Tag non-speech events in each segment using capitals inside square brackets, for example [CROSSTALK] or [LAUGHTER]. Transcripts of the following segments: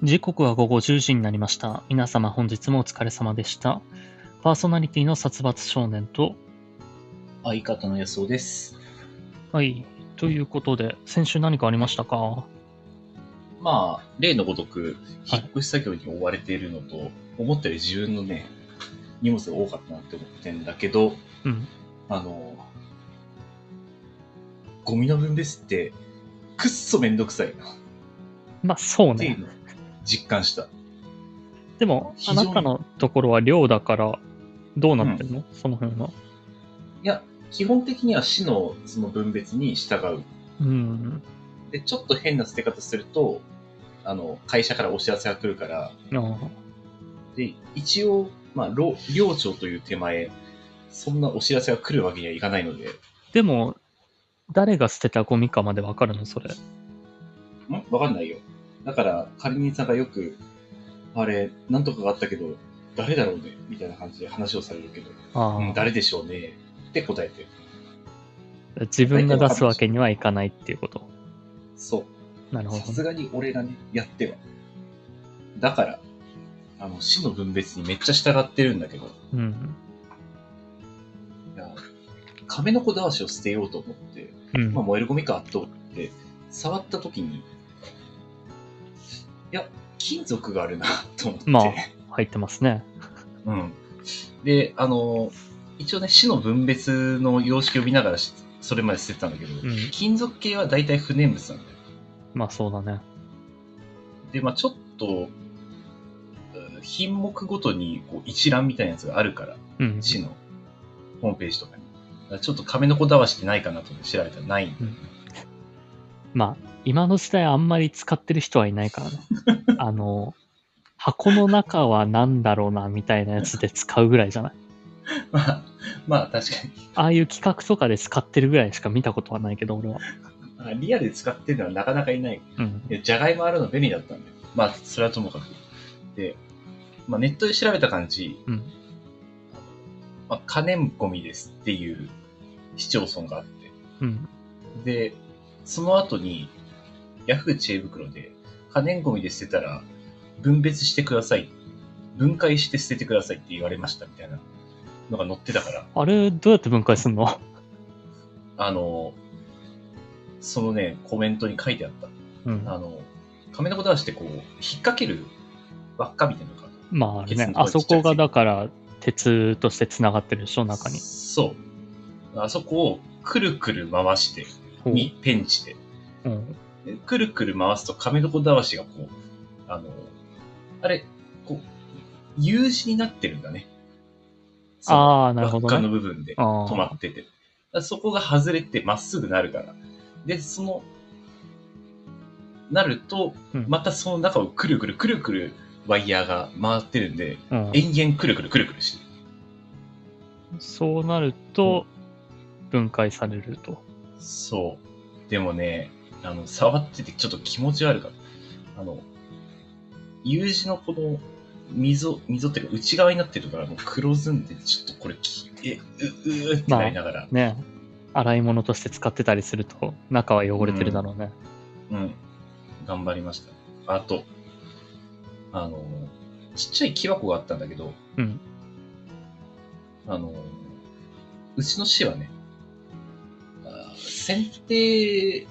時刻は午後10時になりました。皆様本日もお疲れ様でした。パーソナリティの殺伐少年と、相方の安尾です。はい。ということで、先週何かありましたか？まあ、例のごとく、はい引っ越し作業に追われているのと、思ったより自分のね、荷物が多かったなって思ってんだけど、うん。あの、ゴミの分別って、くっそめんどくさいな、っまあ、そうね。実感した。でも、あなたのところは寮だから、どうなってるの、その辺は。いや、基本的には市のその分別に従う。うん。で、ちょっと変な捨て方すると、あの、会社からお知らせが来るから、で、一応、まあ、寮寮長という手前、そんなお知らせが来るわけにはいかないので、でも、誰が捨てたゴミかまでわかるの？それ。ん？わかんないよ。だから、管理人さんがよく、あれ、なんとかがあったけど、誰だろうねみたいな感じで話をされるけど、うん、誰でしょうねって答えてる。自分が出すわけにはいかないっていうこと。そう。なるほどね。さすがに俺がね、やっては。だから、あの、市の分別にめっちゃ従ってるんだけど、うん。いや、亀の子だわしを捨てようと思って、うんまあ、燃えるゴミかと思って、触った時に、いや、金属があるなと思って。まあ入ってますね。うん。で、あの、一応ね、市の分別の様式を見ながらしそれまで捨ててたんだけど、うん。金属系は大体不燃物なんだよ。まあそうだね。で、まあちょっと、うん品目ごとにこう一覧みたいなやつがあるから、うん。市のホームページとかに。ちょっと亀の子だわしってないかなと思って調べたらないんだよね。まあ、今の時代あんまり使ってる人はいないからね。[LAUGHS] あの、箱の中は何だろうな、みたいなやつで使うぐらいじゃない？[LAUGHS] まあ、まあ確かに。ああいう企画とかで使ってるぐらいしか見たことはないけど、俺は。[LAUGHS] まあリアルで使ってるのはなかなかいない。うん。でじゃがいもあるの便利だったんで。まあ、それはともかく。で、まあネットで調べた感じ、うん。まあ、可燃ゴミですっていう市町村があって。うん。で、その後に、ヤフー知恵袋で、可燃ゴミで捨てたら、分別してください。分解して捨ててくださいって言われましたみたいなのが載ってたから、あれ、どうやって分解すんの？あの、そのね、コメントに書いてあった。うん。あの、亀の子だしってこう、引っ掛ける輪っかみたいなのがまあ、ねあそこがだから、鉄として繋がってるでしょ、中に。そう。あそこをくるくる回して、にペンチで。うん。でくるくる回すと亀の子だわしがこう、あの、あれ、こう、U 字になってるんだね。ああ、なるほど輪っかのね。部分で止まってて。そこが外れてまっすぐなるから。で、その、なると、うんまたその中をくるくるくるくるワイヤーが回ってるんで、うん、延々くるくるくるくるしてる。そうなると、分解されると。そう。でもね、あの、触っててちょっと気持ち悪かった。あの、U 字のこの溝、溝っていうか内側になってるからもう黒ずんで、ちょっとこれき、え、う、うーってなりながら、ね。洗い物として使ってたりすると、中は汚れてるだろうね。うん、頑張りました。あと、あの、ちっちゃい木箱があったんだけど、うん。あの、うちの市はね、あ剪定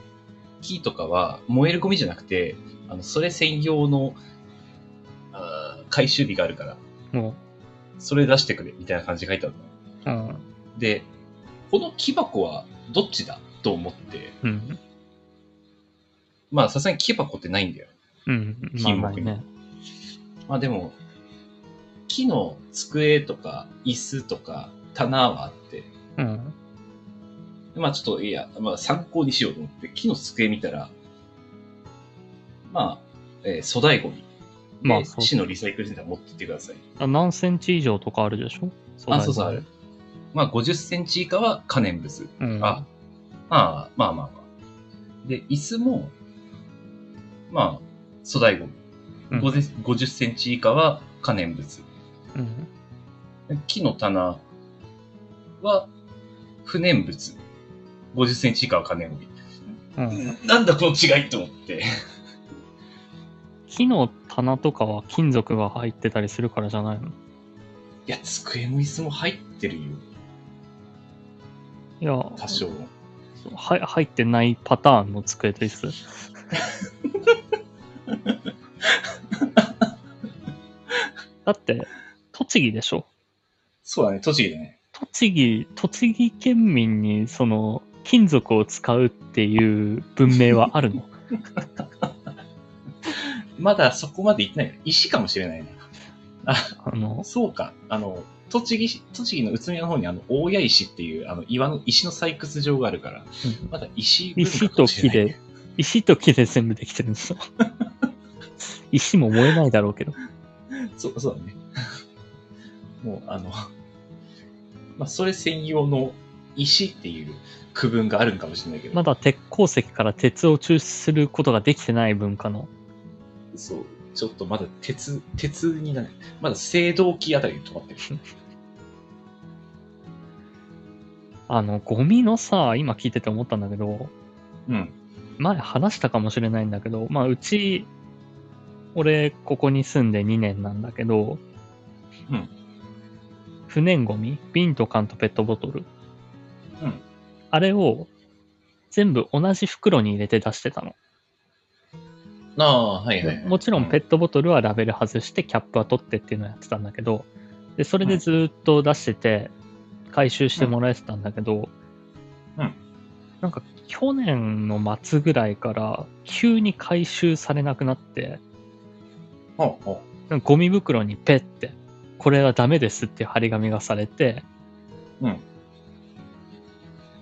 木とかは燃えるゴミじゃなくて、あの、それ専用の、あ回収日があるから、もそれ出してくれ、みたいな感じで書いてあるの。う、うん。で、この木箱はどっちだ？と思って、うん。まあさすがに木箱ってないんだよ。うん。まあ品目にないね。まあでも、木の机とか椅子とか棚はあって、うん。まあちょっといや、まあ参考にしようと思って、木の机見たら、まあ、えー粗大ゴミ。でまあ市のリサイクルセンター持ってってください。あ何センチ以上とかあるでしょ？あ、そうそうある。。まあ50センチ以下は可燃物。うん。あ、まあまあまあまあ。で、椅子も、まあ、粗大ゴミ。うん50 50センチ以下は可燃物。うん。木の棚は不燃物。50センチ以下は可燃ゴミ。うん。なんだこの違いと思って。木の棚とかは金属が入ってたりするからじゃないの？いや、机も椅子も入ってるよ。いや、多少。は入ってないパターンの机と椅子。[LAUGHS] だって、栃木でしょ？そうだね、栃木だね。栃木、栃木県民にその金属を使うっていう文明はあるの？[LAUGHS] まだそこまで行ってない。石かもしれないね。あの、そうか。あの、栃木市、栃木の宇都宮の方にあの、大谷石っていう、あの、岩の石の採掘場があるから、うんまだ石石かと木で石と木で全部できてるんですよ。[LAUGHS] 石も燃えないだろうけど。そう、そうだね。もう、あの、まあ、それ専用の石っていう区分があるんかもしれないけど、まだ鉄鉱石から鉄を抽出することができてない文化の。そう、ちょっとまだ鉄、鉄になる。まだ青銅器あたりに止まってる。[LAUGHS] あの、ゴミのさ、今聞いてて思ったんだけど、うん。前話したかもしれないんだけど、まあ、うち、俺、ここに住んで2年なんだけど、うん。不燃ゴミ瓶と缶とペットボトル。うん。あれを、全部同じ袋に入れて出してたの。ああ、はいはい、はい。もちろんペットボトルはラベル外してキャップは取ってっていうのをやってたんだけど、で、それでずっと出してて、回収してもらえてたんだけど、うんなんか去年の末ぐらいから急に回収されなくなって、ほうゴミ袋にペッて、これはダメですっていう張り紙がされて、うん。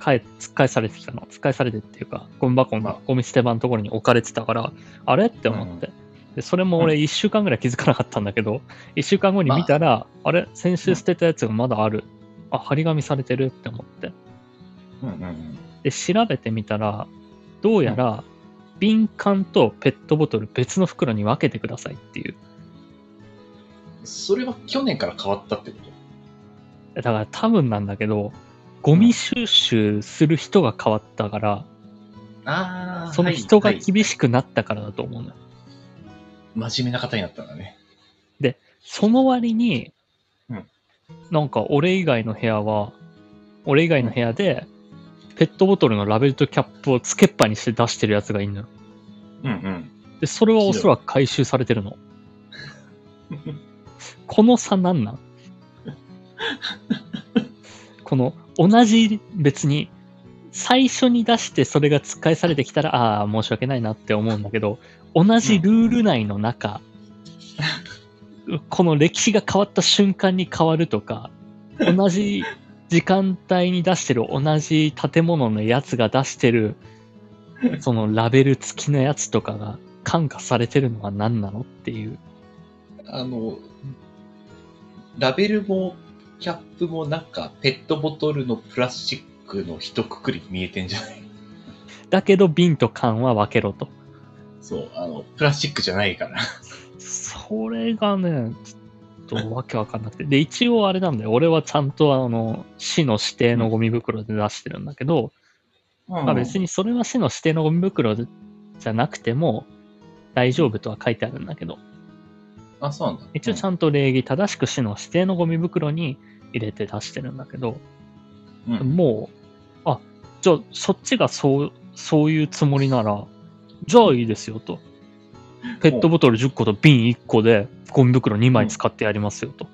かえ、突っ返されてきたの。突っ返されてっていうか、ゴミ箱まあのゴミ捨て場のところに置かれてたから、あれって思って。で、それも俺1週間ぐらい気づかなかったんだけど、1週間後に見たら、あれ先週捨てたやつがまだある。あ、張り紙されてるって思って。うんうんうん。で、調べてみたら、どうやら、瓶缶とペットボトル別の袋に分けてくださいっていう。それは去年から変わったってこと？だから多分なんだけど、ゴミ収集する人が変わったから、ああ、その人がはいはい厳しくなったからだと思うのよ。真面目な方になったんだね。その割に、うんなんか俺以外の部屋は、俺以外の部屋で、ペットボトルのラベルとキャップをつけっぱにして出してるやつがいるのよ。うんうん。で、それはおそらく回収されてるの。[LAUGHS] この差なんなん？この同じ別に最初に出してそれが突っ返されてきたらああ申し訳ないなって思うんだけど同じルール内の中、この歴史が変わった瞬間に変わるとか同じ時間帯に出してる同じ建物のやつが出してるそのラベル付きのやつとかが感化されてるのは何なのっていう。あの、ラベルもキャップもなんかペットボトルのプラスチックの一括りに見えてんじゃない？だけど瓶と缶は分けろと。そう、あの、プラスチックじゃないから。それがね、ちょっとわけわかんなくて。で、一応あれなんだよ。俺はちゃんとあの、市の指定のゴミ袋で出してるんだけど、まあ別に。にそれは市の指定のゴミ袋じゃなくても大丈夫とは書いてあるんだけど、あ、そうなんだ。一応ちゃんと礼儀正しく市の指定のゴミ袋に入れて出してるんだけど、うん、うんもう、あ、じゃあそっちがそう、そういうつもりなら、じゃあいいですよと。ペットボトル10個と瓶1個でゴミ袋2枚使ってやりますよと。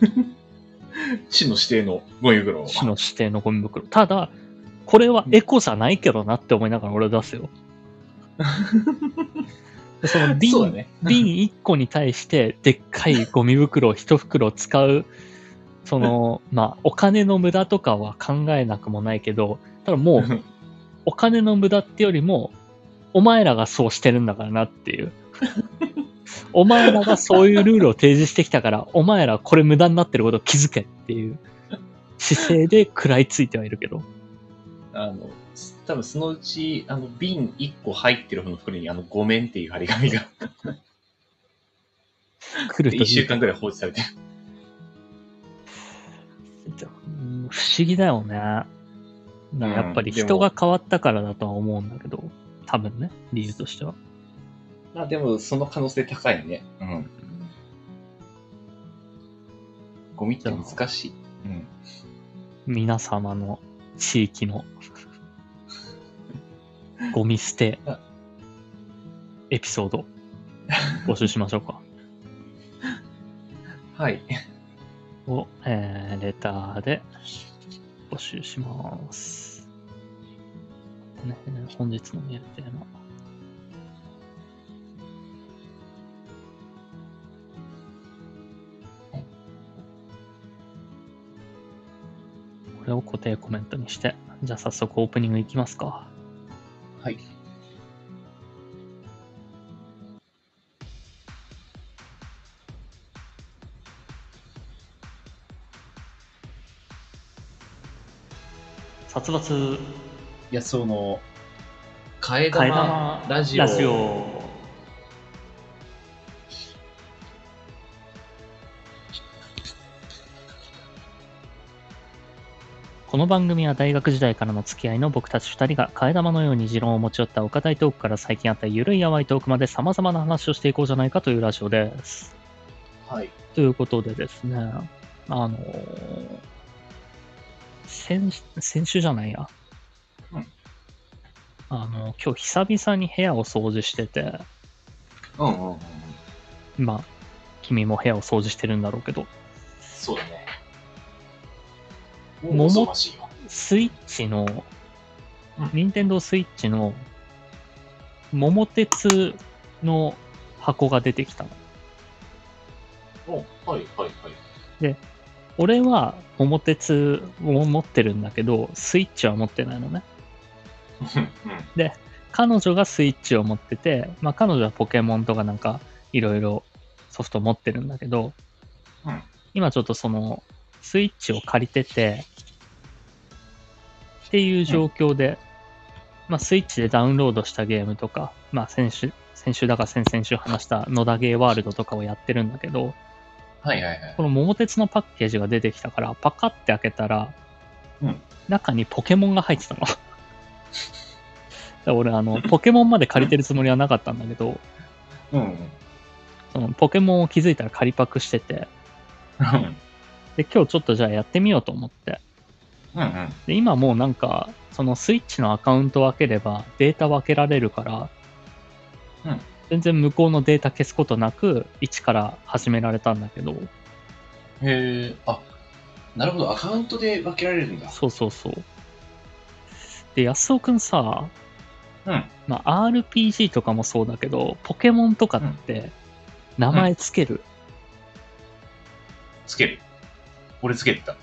[LAUGHS] 市の指定のゴミ袋を。市の指定のゴミ袋。ただ、これはエコじゃないけどなって思いながら俺は出すよ。でその瓶ね。瓶1個に対してでっかいゴミ袋を1袋使う、その、[LAUGHS] まあ、お金の無駄とかは考えなくもないけど、ただもう、[LAUGHS] お金の無駄ってよりも、お前らがそうしてるんだからなっていう。[LAUGHS] お前らがそういうルールを提示してきたから、お前らこれ無駄になってることを気づけっていう姿勢で食らいついてはいるけど。あの、多分そのうち、あの、瓶1個入ってる方の袋に、あの、ごめんっていう張り紙が、来るといい1週間くらい放置されてる。うん不思議だよね。やっぱり人が変わったからだとは思うんだけど、多分ね、理由としては。まあでも、その可能性高いね。うん。ゴミって難しい。うん。皆様の地域のゴミ捨てエピソード募集しましょうか。[LAUGHS] はい。を、えー、レターで募集します。ね、本日のメールテーマ。これを固定コメントにして、じゃあ早速オープニングいきますか。はい。殺伐安尾の替え玉玉ラジオ。ラジオこの番組は大学時代からの付き合いの僕たち2人が替え玉のように持論を持ち寄った岡大トークから最近あったゆるいやわいトークまで様々な話をしていこうじゃないかというラジオです。はい。ということでですね、あのー先、先週じゃないや。うんあの、今日久々に部屋を掃除してて、うんうんうん。まあ、君も部屋を掃除してるんだろうけど、そうだね。桃もう忙しいよ。スイッチのうん、任天堂スイッチの、桃鉄の箱が出てきたの。おはいはいはい。俺は桃鉄を持ってるんだけど、スイッチは持ってないのね。うん。彼女がスイッチを持ってて、まあ彼女はポケモンとかなんかいろいろソフト持ってるんだけど、うん。今ちょっとそのスイッチを借りてて、っていう状況で、まあスイッチでダウンロードしたゲームとか、まあ先週、先週だか先々週話した野田ゲーワールドとかをやってるんだけど、はいはいはいこ。の桃鉄のパッケージが出てきたから、パカって開けたら、うん中にポケモンが入ってたの。[LAUGHS] 俺、あの、ポケモンまで借りてるつもりはなかったんだけど、うんうん。そのポケモンを気づいたら仮パクしてて、うんで、今日ちょっとじゃあやってみようと思って。うんうん。で、今もうなんか、そのスイッチのアカウントを開ければデータ分けられるから、うん全然向こうのデータ消すことなく、一から始められたんだけど、へえ、あ、なるほど、アカウントで分けられるんだ。そうそうそう。で、安尾くんさ、うん。まあ、RPG とかもそうだけど、ポケモンとかって、名前つける、つける。俺つけてた。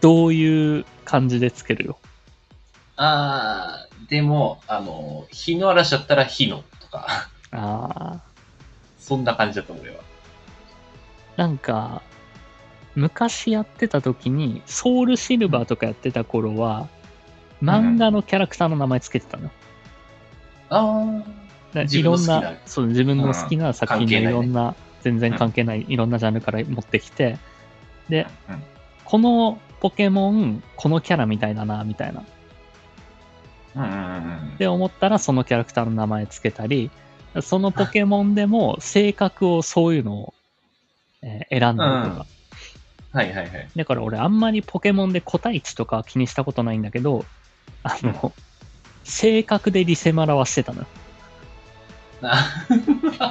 どういう感じでつけるよ？あー、でも、あの、火の嵐だったら火のとか、ああ、そんな感じだった俺は。なんか、昔やってた時に、ソウルシルバーとかやってた頃は、漫画のキャラクターの名前つけてたの。あー、だから自いろんなな、そう、自分の好きな作品のいろんな、全然関係ないいろんなジャンルから持ってきて、で、うん。このポケモン、このキャラみたいだな、みたいな。って思ったらそのキャラクターの名前つけたり、そのポケモンでも性格をそういうのを、えー選んだりとか。はいはいはい。だから俺あんまりポケモンで個体値とかは気にしたことないんだけど、あの、性格でリセマラはしてたのよ。あ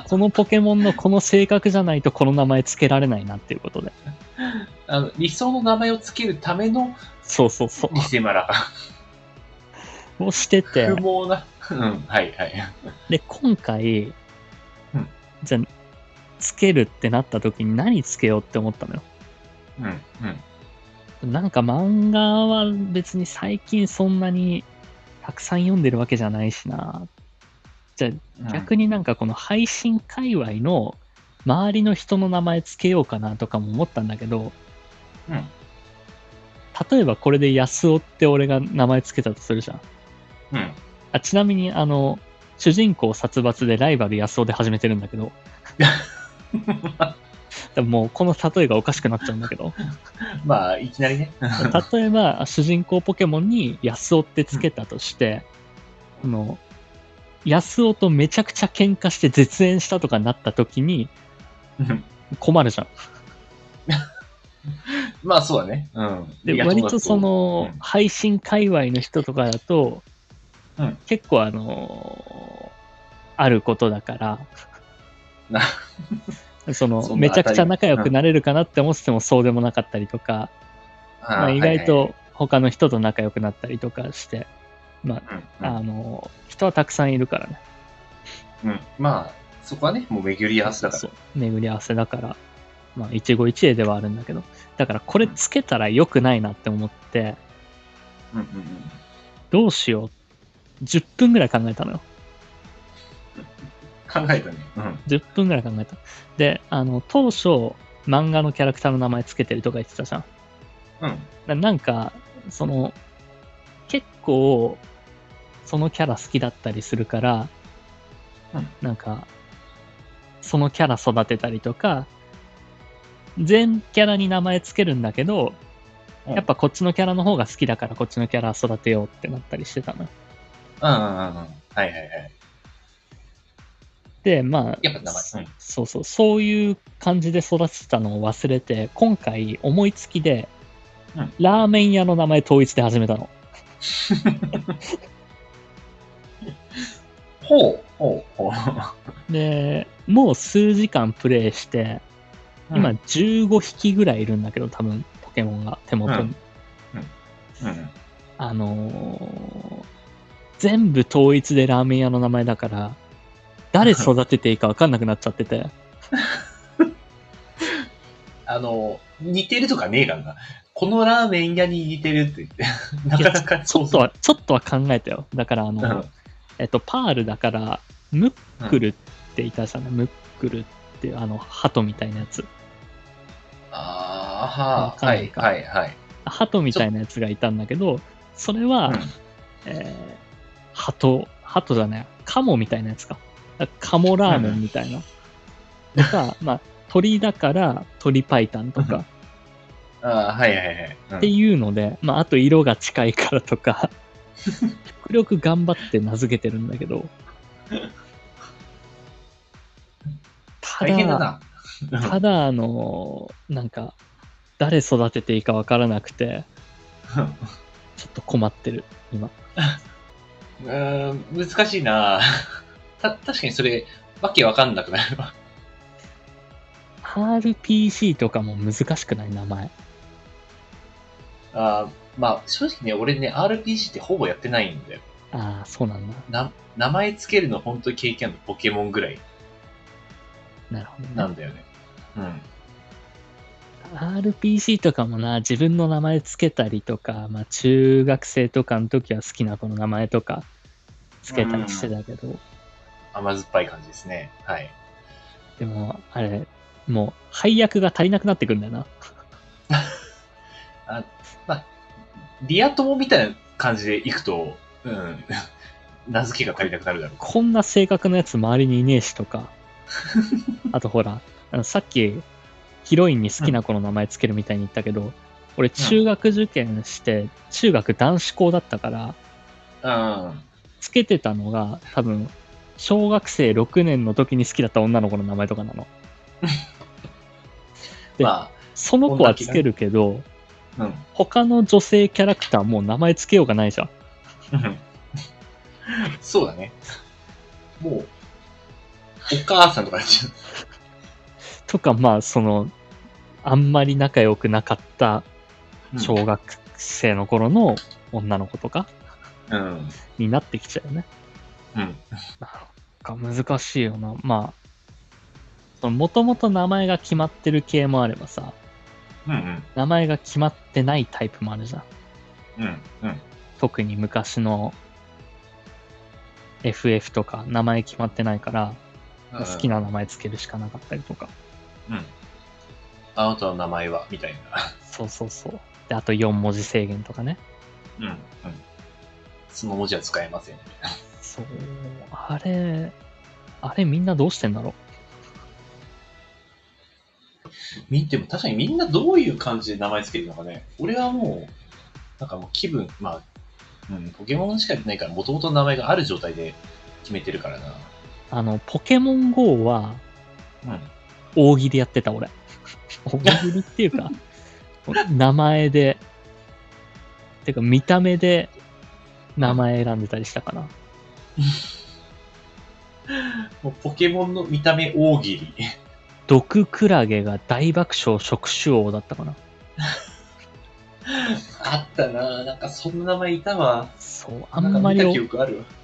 このポケモンのこの性格じゃないとこの名前つけられないなっていうことで。あの理想の名前をつけるためのそうそうそう。リセマラ。をしてて、不毛な。うん、はいはい。で、今回、うんじゃあ、つけるってなった時に何つけようって思ったのよ？うん、うん。なんか漫画は別に最近そんなにたくさん読んでるわけじゃないしな。じゃあ逆になんかこの配信界隈の周りの人の名前つけようかなとかも思ったんだけど、うん例えばこれで安尾って俺が名前つけたとするじゃん。うん。あちなみにあの、主人公殺伐でライバル安尾で始めてるんだけど、[LAUGHS] でももうこの例えがおかしくなっちゃうんだけど、まあ、いきなりね。[LAUGHS] 例えば主人公ポケモンに安尾ってつけたとして、あの安尾とめちゃくちゃ喧嘩して絶縁したとかなった時にうん困るじゃん。[LAUGHS] まあそうだね。うん。で、割とその、うん配信界隈の人とかだと、うん結構あのーあることだから、な [LAUGHS] その、めちゃくちゃ仲良くなれるかなって思っててもそうでもなかったりとか、まあ、意外と他の人と仲良くなったりとかして、まはいはいはいあ、あのー人はたくさんいるからね。うんうん。まあ、そこはね、もう巡り合わせだから。そう巡り合わせだから、まあ、一期一会ではあるんだけど、だからこれつけたら良くないなって思って、うんうんうん。どうしよう。10分ぐらい考えたのよ。考えたね。うん。10分ぐらい考えた。で、あの、当初、漫画のキャラクターの名前つけてるとか言ってたじゃん。うん。ななんか、その、結構、そのキャラ好きだったりするから、うんなんか、そのキャラ育てたりとか、全キャラに名前つけるんだけど、うんやっぱこっちのキャラの方が好きだからこっちのキャラ育てようってなったりしてたのよ。うんうんうんうん。はいはいはい。で、まあ、やっぱ名前。うん。そうそう、そういう感じで育ててたのを忘れて、今回思いつきで、うんラーメン屋の名前統一で始めたの。[LAUGHS] ほう、ほう、ほう。で、もう数時間プレイして、今うん、15匹ぐらいいるんだけど、多分、ポケモンが手元に。うん。あのー全部統一でラーメン屋の名前だから、誰育てていいか分かんなくなっちゃってて。[LAUGHS] あの、似てるとかねえからな。このラーメン屋に似てるって言って。[LAUGHS] なかなかちょっとは、ちょっとは考えたよ。だから、あの、うんえっと、パールだから、ムックルっていたじゃない、ムックルっていう、あの、鳩みたいなやつ。ああ、はい、はい、はい。鳩みたいなやつがいたんだけど、それは、うんえー、鳩、鳩じゃない、カモみたいなやつか。カモラーメンみたいな。とか、まあ、鳥だから鳥パイタンとか [LAUGHS] ああ、はい、はい、はい。うんっていうので、まあ、あと色が近いからとか、極力頑張って名付けてるんだけど、ただだ、な。ただ、あの、なんか、誰育てていいかわからなくて、ちょっと困ってる、今。[LAUGHS] うーん、難しいな [LAUGHS] た、確かにそれ、わけわかんなくなるわ。RPC とかも難しくない名前？あーまあ、正直ね、俺ね、RPG ってほぼやってないんだよ。ああ、そうなんだ。な、名前つけるの本当に経験あるのポケモンぐらいなるほどね。なんだよね。うん。RPC とかもな、自分の名前つけたりとか、まあ中学生とかの時は好きな子の名前とかつけたりしてたけど、甘酸っぱい感じですね。はい。でも、あれ、もう配役が足りなくなってくんだよな。[LAUGHS] リア友みたいな感じでいくと、うん。[LAUGHS] 名付けが足りなくなるだろう。こんな性格のやつ周りにいねえしとか。[LAUGHS] あとほら、あのさっきヒロインに好きな子の名前つけるみたいに言ったけど、俺中学受験して、中学男子校だったから、うん。つけてたのが多分、小学生6年の時に好きだった女の子の名前とかなの。でまその子はつけるけど、あ、うん。他の女性キャラクターもう名前つけようがないじゃんそうだね。もう、お母さんとかやっちゃう。とか、まあ、その、あんまり仲良くなかった小学生の頃の女の子とかうん。になってきちゃうよね。うん。なんか難しいよな。まあ、もともと名前が決まってる系もあればさ、うん。うん。名前が決まってないタイプもあるじゃん。うん。うん。特に昔の FF とか名前決まってないから、好きな名前つけるしかなかったりとか。うん。あなたの名前はみたいそうそうそう。で、あと4文字制限とかね。な。うん。うん。その文字は使えません。そう。あれ、あれみんなどうしてんだろみ、でも確かにみんなどういう感じで名前つけるのかね。俺はもう、なんかもう気分、まあ、うん、ポケモンしかやってないから、もともとの名前がある状態で決めてるからな。あの、ポケモン GO は、うん。大喜利やってた、俺。大喜利っていうか、名前で、てか見た目で名前選んでたりしたかな。もうポケモンの見た目大喜利。毒クラゲが大爆笑触手王だったかな。あったななんかそんな名前いたわ。そう、あんまり。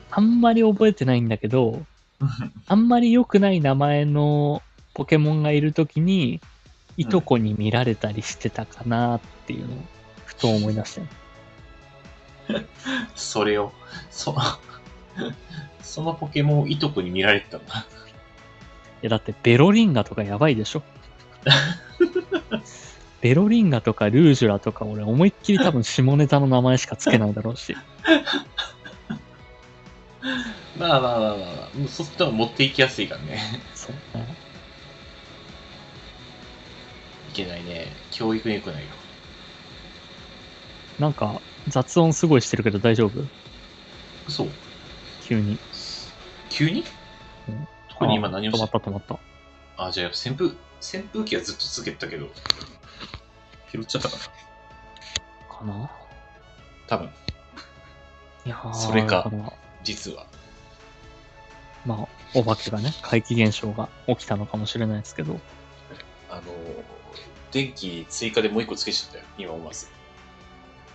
あんまり覚えてないんだけど、[LAUGHS] あんまり良くない名前のポケモンがいるときに、いとこに見られたりしてたかなっていうのを、ふと思い出したよ。[LAUGHS] それを、そ、[LAUGHS] そのポケモンをいとこに見られてたんだ。いや、だってベロリンガとかやばいでしょ？[LAUGHS] ベロリンガとかルージュラとか俺思いっきり多分下ネタの名前しかつけないだろうし。まあまあまあまあまあ、もうそっちの方が持っていきやすいからね。そうね。いけないね。教育に良くないよ。なんか雑音すごいしてるけど大丈夫？そう。急に。急に？うん特に今何をあ止ましった止まった。あ、じゃあ扇風、扇風機はずっとつけてたけど、拾っちゃったかなかな？多分、いやーそれかだら実は。まあ、お化けがね、怪奇現象が起きたのかもしれないですけど、あの、電気追加でもう一個つけちゃったよ。今思わず。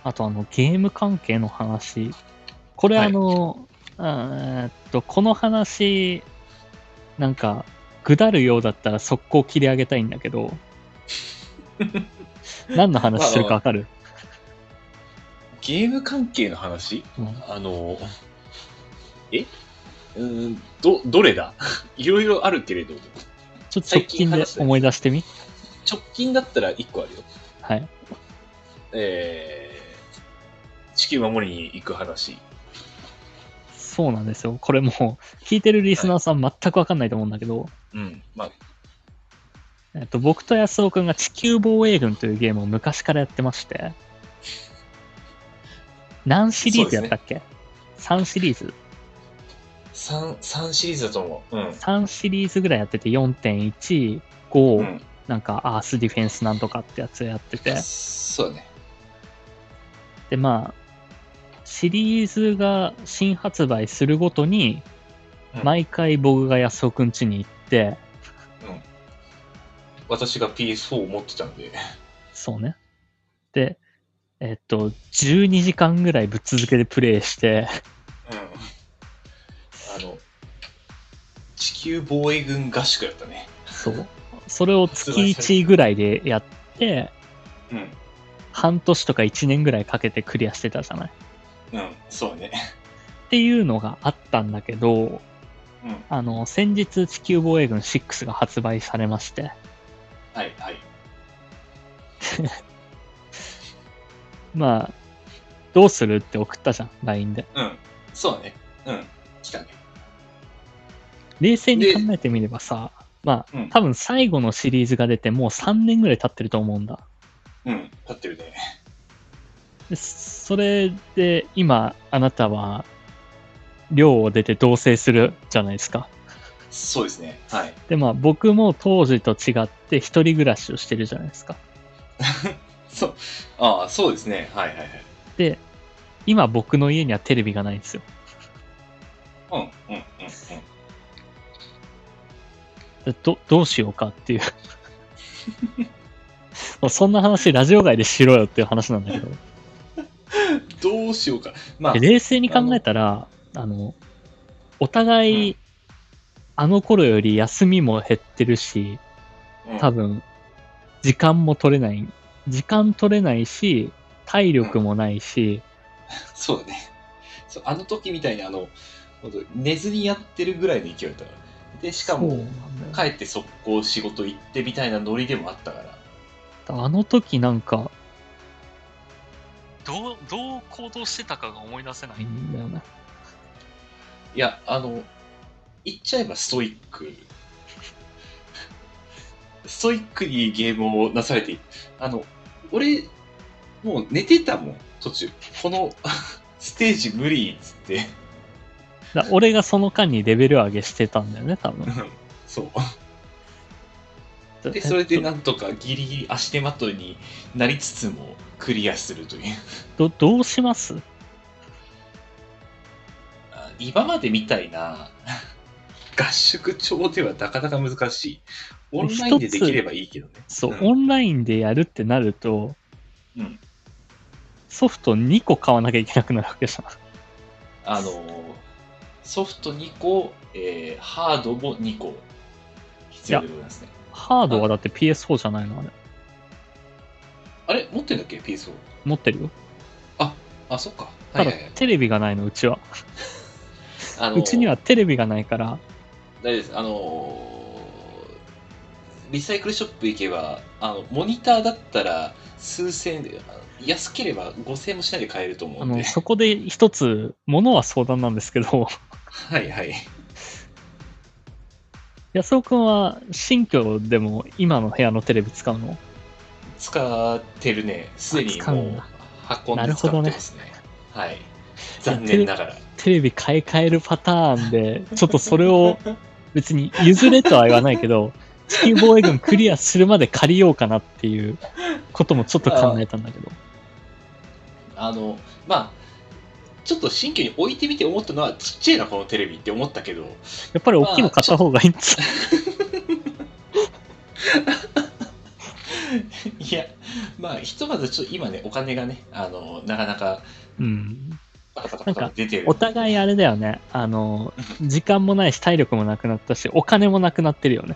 あとあの、ゲーム関係の話。これはい。あの、えーっと、この話、なんか、ぐだるようだったら速攻切り上げたいんだけど、[LAUGHS] 何の話するかわかる、ゲーム関係の話？うん。あの、え？うーん、ど、どれだ？[LAUGHS] いろいろあるけれど、ちょっと直近で思い出してみ直近だったら一個あるよ。はい。えー、地球守りに行く話。そうなんですよ。これもう、聞いてるリスナーさん全くわかんないと思うんだけど、うん。まあ、えっと、僕と安尾くんが地球防衛軍というゲームを昔からやってまして、何シリーズやったっけ、?3 シリーズ3、三シリーズだと思う。うん。3シリーズぐらいやってて4.1、5、うん。なんかアースディフェンスなんとかってやつやってて、そうだね。でまあ、シリーズが新発売するごとに、うん毎回僕が安尾くん家に行って、私が PS4 を持ってたんで。そうね。で、えっと、12時間ぐらいぶっ続けでプレイして、うん。あの、地球防衛軍合宿だったね。そう？それを月1ぐらいでやって、うん。半年とか1年ぐらいかけてクリアしてたじゃない？うん、そうね。っていうのがあったんだけど、うん。あの、先日地球防衛軍6が発売されまして、はい、はい。[LAUGHS] まあ、どうするって送ったじゃん、LINE で。うん。そうだね。うん。来たね。冷静に考えてみればさ、まあ、うん多分最後のシリーズが出てもう3年ぐらい経ってると思うんだ。うん。立ってるね。でそれで今、あなたは、寮を出て同棲するじゃないですか。そうですね。はい。で、まあ僕も当時と違って一人暮らしをしてるじゃないですか。[LAUGHS] そう。ああ、そうですね。はいはいはい。で、今僕の家にはテレビがないんですよ。うん、うん、うん、うん。でどどうしようかっていう。そんな話ラジオ外でしろよっていう話なんだけど。どうしようか。まあで、冷静に考えたら、あの、お互い、あの頃より休みも減ってるし、うん多分、時間も取れない。時間取れないし、体力もないし、そうだね。そうあの時みたいにあの、本当寝ずにやってるぐらいの勢いだったから。で、しかも、帰って速攻仕事行ってみたいなノリでもあったから。あの時なんか、どう、どう行動してたかが思い出せないんだよね。いや、あの、言っちゃえばストイック。[LAUGHS] ストイックにゲームをなされている。あの、俺、もう寝てたもん、途中。このステージ無理っつって。だ俺がその間にレベル上げしてたんだよね、多分。[LAUGHS] そう。で、それでなんとかギリギリ足手まといになりつつもクリアするという。[LAUGHS] どどうします？あ今までみたいな [LAUGHS] 合宿帳ではなかなか難しい。オンラインでできればいいけどね。そう、うんオンラインでやるってなると、うんソフト2個買わなきゃいけなくなるわけじゃん。あのーソフト2個、えーハードも2個必要でございますね。ハードはだって PS4 じゃないのあれ。あれ？持ってんだっけ ?PS4。持ってるよ。あ、そっか。はただ。テレビがないの、うちは。あのーうちにはテレビがないから、大丈夫です。あのーリサイクルショップ行けば、あの、モニターだったら数千円で、あの安ければ5000円もしないで買えると思あの、うんで。そこで一つ、ものは相談なんですけど、はいはい。安尾くんは新居でも今の部屋のテレビ使うの？使ってるね。すでにもう運んで使ってますね。はい。残念ながら。テレビ買い替えるパターンで、ちょっとそれを別に譲れとは言わないけど、地球防衛軍クリアするまで借りようかなっていうこともちょっと考えたんだけど。あの、まあ、ちょっと新居に置いてみて思ったのは、ちっちゃいな、このテレビって思ったけど、やっぱり大きいの買った方がいいんですよ。[LAUGHS] いや、まあ、ひとまずちょっと今ね、お金がね、あの、なかなかうん。バタバタバタ出てる。お互いあれだよね。あの、時間もないし体力もなくなったし、お金もなくなってるよね。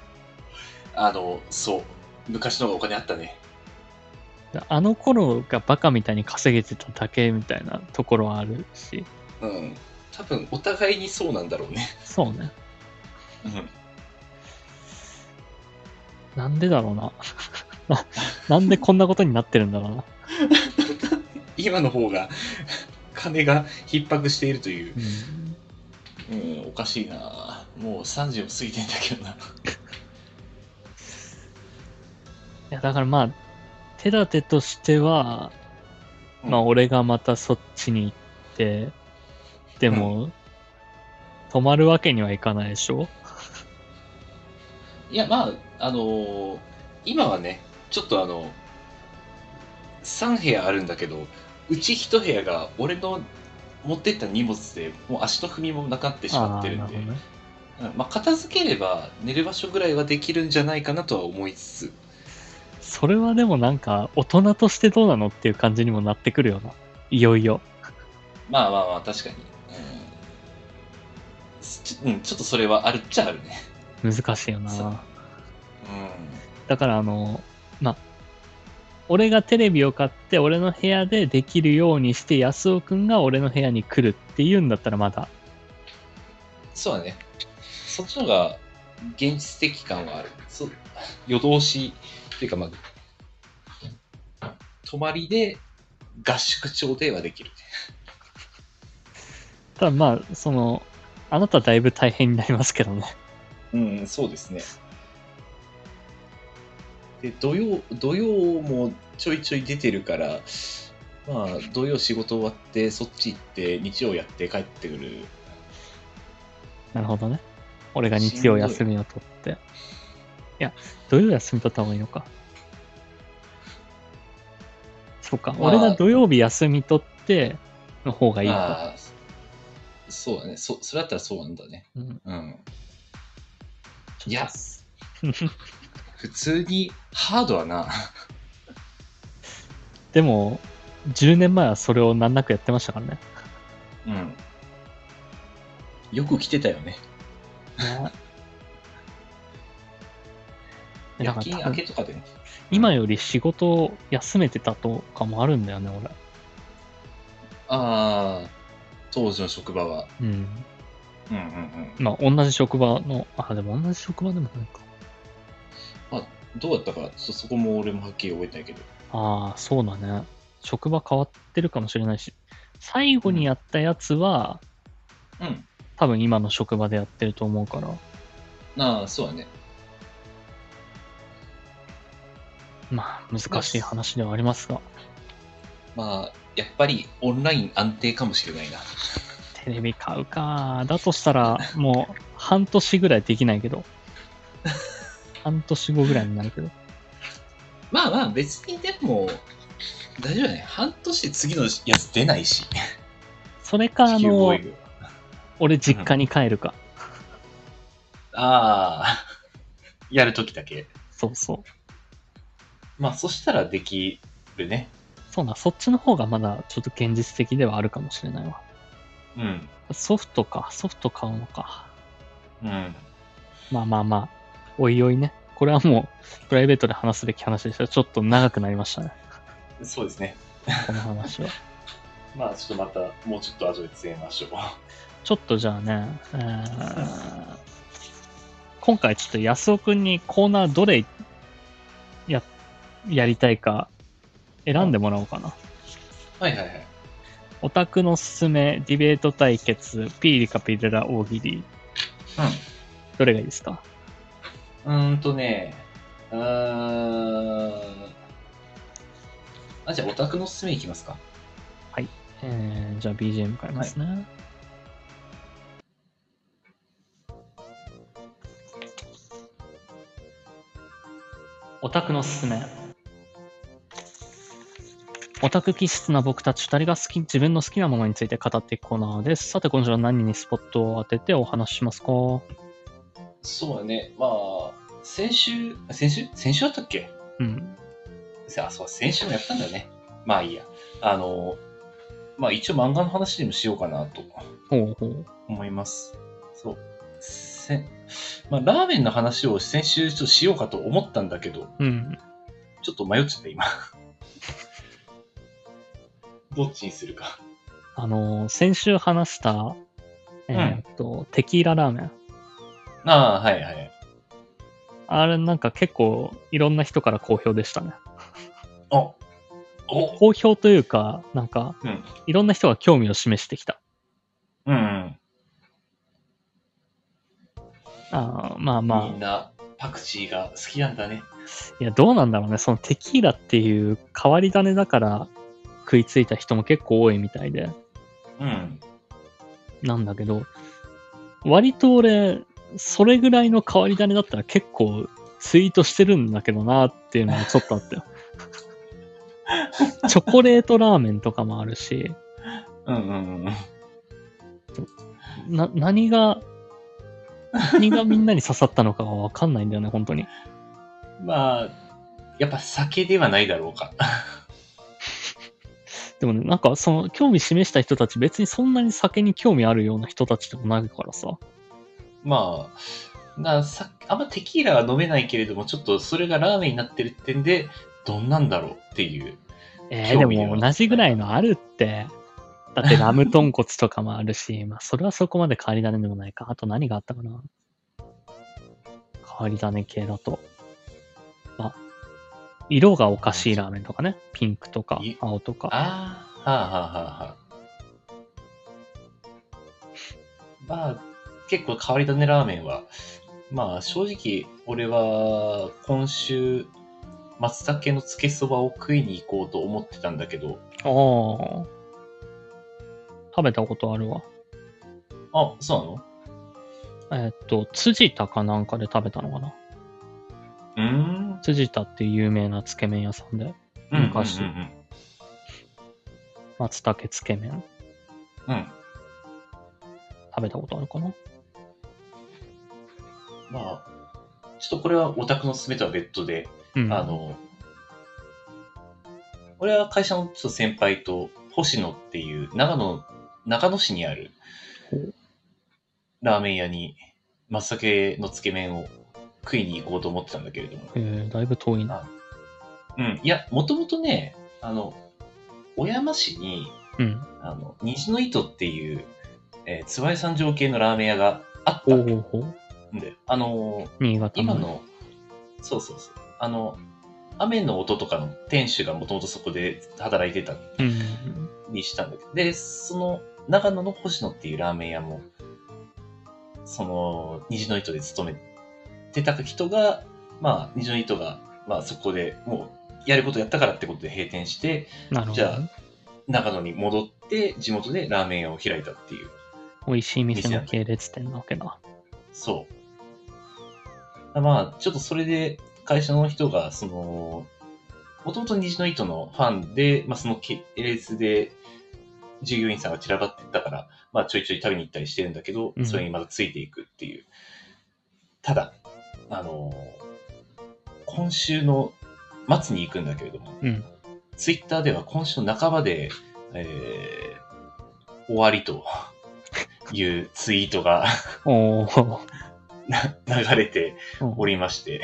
あの、そう。昔のお金あったね。あの頃がバカみたいに稼げてただけみたいなところはあるし。うん。多分、お互いにそうなんだろうね。そうね。うん。なんでだろうな。[LAUGHS] ななんでこんなことになってるんだろうな。[LAUGHS] 今の方が、金が逼迫しているという。うんうん、おかしいなもう30を過ぎてんだけどな。いや、だからまあ、手立てとしては、まあ、うん俺がまたそっちに行って、でも、止まるわけにはいかないでしょ？いや、まあ、あのー今はね、ちょっとあの、3部屋あるんだけど、うち1部屋が俺の持ってった荷物でもう足の踏みもなくなってしまってるんで、ね。うんまあ、片付ければ寝る場所ぐらいはできるんじゃないかなとは思いつつ、それはでもなんか、大人としてどうなのっていう感じにもなってくるよな。いよいよ。まあまあまあ、確かに。うんちょうん、ちょっとそれはあるっちゃあるね。難しいよな。うん。だからあの、まあ、俺がテレビを買って俺の部屋でできるようにして安尾くんが俺の部屋に来るっていうんだったらまだそうだね。そっちの方が現実的感はある。そう夜通しっていうか、まあ、泊まりで合宿調ではできる。[LAUGHS] ただまあそのあなただいぶ大変になりますけどねうん、そうですね。で、土曜、土曜もちょいちょい出てるから、まあ、土曜仕事終わって、そっち行って、日曜やって帰ってくる。なるほどね俺が日曜休みを取っていや土曜休み取った方がいいのかそうか、まあ俺が土曜日休み取っての方がいいか、まあ、そうだね。そ、それだったらそうなんだね。うん、うん。いや [LAUGHS] 普通にハードはな。でも10年前はそれを難なくやってましたからねうん。よく来てたよね。ね夜勤明けとかでね。今より仕事を休めてたとかもあるんだよね、俺。ああ、当時の職場は。うん。うんうんうん。まあ、同じ職場の、あ、でも同じ職場でもないか。どうだったか、ちょっとそこも俺もはっきり覚えてないけど。ああ、そうだね。職場変わってるかもしれないし、最後にやったやつは、うん。多分今の職場でやってると思うから、ああ、そうだね。まあ、難しい話ではありますが。っまあ、やっぱりオンライン安定かもしれないな。テレビ買うか。だとしたら、もう半年ぐらいできないけど。[LAUGHS] 半年後ぐらいになるけど。まあまあ別にでも、大丈夫だね。半年で次のやつ出ないし。それか、あの俺実家に帰るか。ああ、[LAUGHS] やるときだけ。そうそう。まあそしたらできるね。そうな、そっちの方がまだちょっと現実的ではあるかもしれないわ。うん。ソフトか、ソフト買うのか。うん。まあまあまあ、おいおいね。これはもう、プライベートで話すべき話でした。ちょっと長くなりましたね。そうですね。この話は。[LAUGHS] まあちょっとまた、もうちょっと後で詰めましょう。ちょっとじゃあね、えー今回ちょっと安尾くんにコーナーどれや、やりたいか選んでもらおうかな。はいはいはい。オタクのすすめ、ディベート対決、ピーリカピルラ大喜利。どれがいいですか？うん。うーんとね、うーん。あ、じゃあオタクのおすすめいきますか。えー、じゃあ BGM 変えますね。オタクのすすめ。オタク気質な僕たち二人が好き、自分の好きなものについて語っていくコーナーです。さて、今週は何にスポットを当ててお話ししますか？そうだね。まあ、先週、先週？先週だったっけ？うん。あ、そう、先週もやったんだよね。まあいいや。あの、まあ一応漫画の話でもしようかなとほうほう。思います。そう。せまあラーメンの話を先週ちょっとしようかと思ったんだけど、うん。ちょっと迷っちゃった今。どっちにするか。あのー先週話した、えーっと、テキーララーメン。ああ、はいはい。あれなんか結構いろんな人から好評でしたね。おお好評というか、なんかうん。いろんな人が興味を示してきた。うん、うん。あーまあまあ、みんなパクチーが好きなんだね。いやどうなんだろうね。そのテキーラっていう変わり種だから食いついた人も結構多いみたいで。うん。なんだけど、割と俺、それぐらいの変わり種だったら結構ツイートしてるんだけどなっていうのがちょっとあったよ。[LAUGHS] チョコレートラーメンとかもあるし、うんうんうん。な、何が、何がみんなに刺さったのかがわかんないんだよね、本当に。[LAUGHS] まあ、やっぱ酒ではないだろうか。でもね、なんかその興味示した人たち別にそんなに酒に興味あるような人たちでもないからさ。まあ、なさあんまテキーラは飲めないけれども、ちょっとそれがラーメンになってるってんで、どんなんだろうっていう。えー、でも同じぐらいのあるって。だってラム豚骨とかもあるし、[LAUGHS] まあそれはそこまで変わり種でもないか。あと何があったかな。変わり種系だと。まあ、色がおかしいラーメンとかね。ピンクとかい青とか。ああ、はあはあはあはあ。まあ、結構変わり種ラーメンは、まあ正直俺は今週、松茸のつけそばを食いに行こうと思ってたんだけど、ああ。食べたことあるわ。あ、そうなの？えーっと、辻田かなんかで食べたのかな。うーん。辻田っていう有名なつけ麺屋さんで、昔うんうん松茸つけ麺うん。うん。食べたことあるかな？まあ、ちょっとこれはオタクのすすめとは別途で、うん。あの、俺は会社のちょっと先輩と、星野っていう長野、長野市にあるラーメン屋に松茸のつけ麺を食いに行こうと思ってたんだけれども。えー、だいぶ遠いな。うん。いや、もともとね、あの、小山市に、うん。あの、虹の糸っていう、えー、椿三条系のラーメン屋があったほうほうほう。んだよ。あのー新潟今の、そうそうそう。あの、雨の音とかの店主がもともとそこで働いてたうん。りしたんだけど、で、その長野の星野っていうラーメン屋も、その虹の糸で勤めてた人が、まあ、虹の糸が、まあそこでもうやることやったからってことで閉店して。じゃあ長野に戻って地元でラーメン屋を開いたっていう美味しい店の系列店なわけだ。そう。まあ、ちょっとそれで会社の人が、その、もともと虹の糸のファンで、まあその系列で従業員さんが散らばってったから、まあちょいちょい食べに行ったりしてるんだけどう、んそれにまたついていくっていう。ただ、あの今週の末に行くんだけれども、うん。ツイッターでは今週の半ばで、えー、終わりというツイートが。[LAUGHS] 流れてうんおりまして、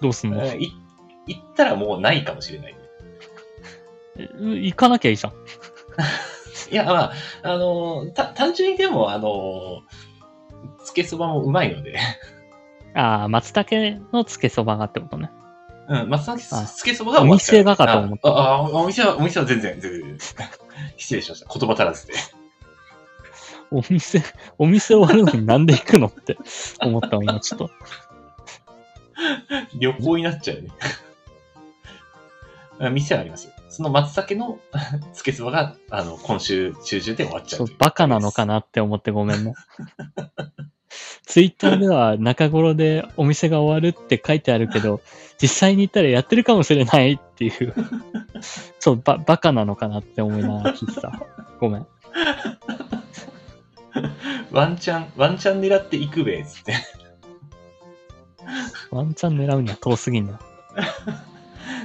どうすんの？い行ったらもうないかもしれない。え行かなきゃいいじゃん。[LAUGHS] いや、まあ、あのた、単純にでも、あのつけそばもうまいので、ああ、松茸のつけそばがってことね。うん、松茸あつけそばがお店がかと思ったああ、お店は、お店は全然、全然、失礼しました。言葉足らずで。お店、お店終わるのになんで行くのって思ったわ、今ちょっと。旅行になっちゃうね。あ店はありますよ。その松茸の [LAUGHS] つけそばが、あの、今週中旬で終わっちゃそうう。バカなのかなって思ってごめんね。ツイッターでは中頃でお店が終わるって書いてあるけど、[LAUGHS] 実際に行ったらやってるかもしれないっていう、[LAUGHS] そう、ば、バカなのかなって思いながら聞いてた。[LAUGHS] ごめん。ワンチャン、ワンチャン狙っていくべ、つって。ワンチャン狙うには遠すぎんな。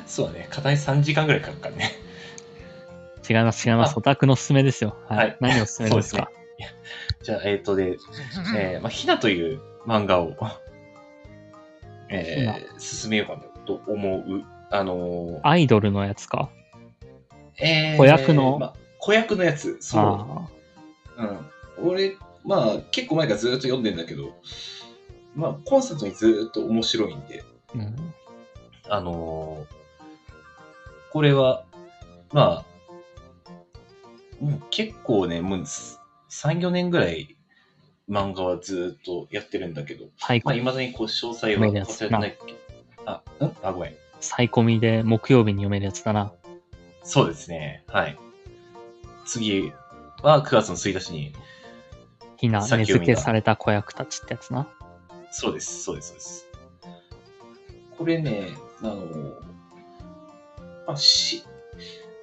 そうだね。片足3時間ぐらいかかるからね。違います、違います。オタクのおすすめですよ。はい。はい何おすすめですか？[LAUGHS] じゃあ、えっ、とで、えー、[LAUGHS] まあ、ひなという漫画を、えー、進めようかなと思う。あのーアイドルのやつか？えー、子役の？まあ、子役のやつ。そう。あうん。俺、まあ、結構前からずっと読んでんだけど、まあ、コンスタントにずっと面白いんで、あ、うん。あのーこれは、まあ、もう結構ね、もう3、4年ぐらい漫画はずっとやってるんだけど、まあ、サイコミ、未だにこう詳細は忘れてないけど、あ、ん？あ、ごめん。サイコミで木曜日に読めるやつだな。そうですね。はい。次は9月の1日に、ひな、根付けされた子役たちってやつな。そうです、そうです、そうです。これね、あの、まあ、し、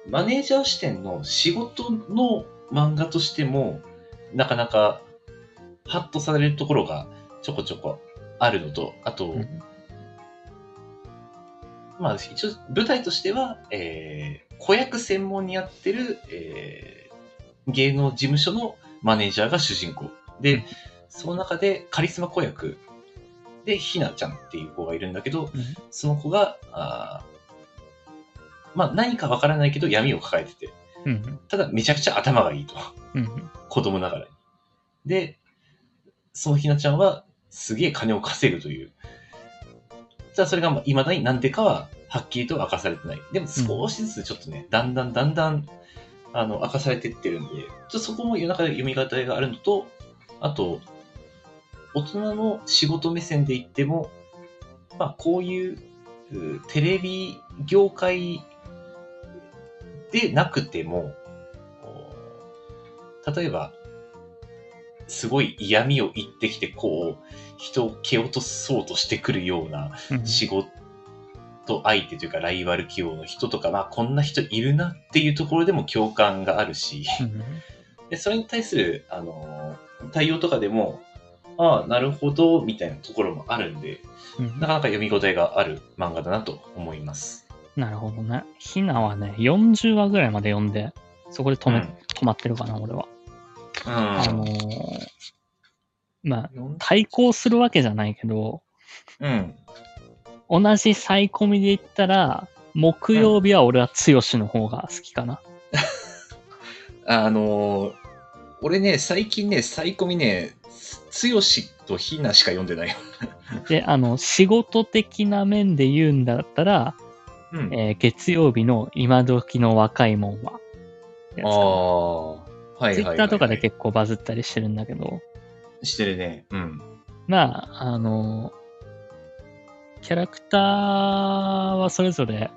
マネージャー視点の仕事の漫画としても、なかなか、ハッとされるところがちょこちょこあるのと、あと、うん。まあ、一応、舞台としては、えー、子役専門にやってる、えー、芸能事務所のマネージャーが主人公。で、うん。その中でカリスマ子役。で、ひなちゃんっていう子がいるんだけど、うん。その子が、あーまあ、何かわからないけど闇を抱えてて、うん。ただめちゃくちゃ頭がいいと。うん。子供ながらに。で、そのひなちゃんはすげえ金を稼ぐという。ただそれがいまだになんでかははっきりと明かされてない。でも少しずつちょっとね、だんだんだんだんあの明かされていってるんで、ちょっとそこも夜中で読み方があるのと、あと、大人の仕事目線で言っても、まあこういううテレビ業界でなくても、例えば、すごい嫌味を言ってきて、こう、人を蹴落とそうとしてくるようなうん。仕事相手というか、ライバル企業の人とか、まあ、こんな人いるなっていうところでも共感があるし、うん。でそれに対する、あのー対応とかでも、ああ、なるほど、みたいなところもあるんで、うん。なかなか読み応えがある漫画だなと思います。なるほどね。ひなはね、40話ぐらいまで読んで、そこで止め、うん止まってるかな、俺は。うん。あのーまあ、対抗するわけじゃないけど、うん。同じサイコミで言ったら、木曜日は俺は剛の方が好きかな。[LAUGHS] あのー俺ね、最近ね、サイコミね、つよしとひなしか読んでないよ。で、あの、仕事的な面で言うんだったら、うんえー月曜日の今時の若いもんは。ああ、はいはいはい、はい。ツイッターとかで結構バズったりしてるんだけど、してるね。うん。まあ、あの、キャラクターはそれぞれ、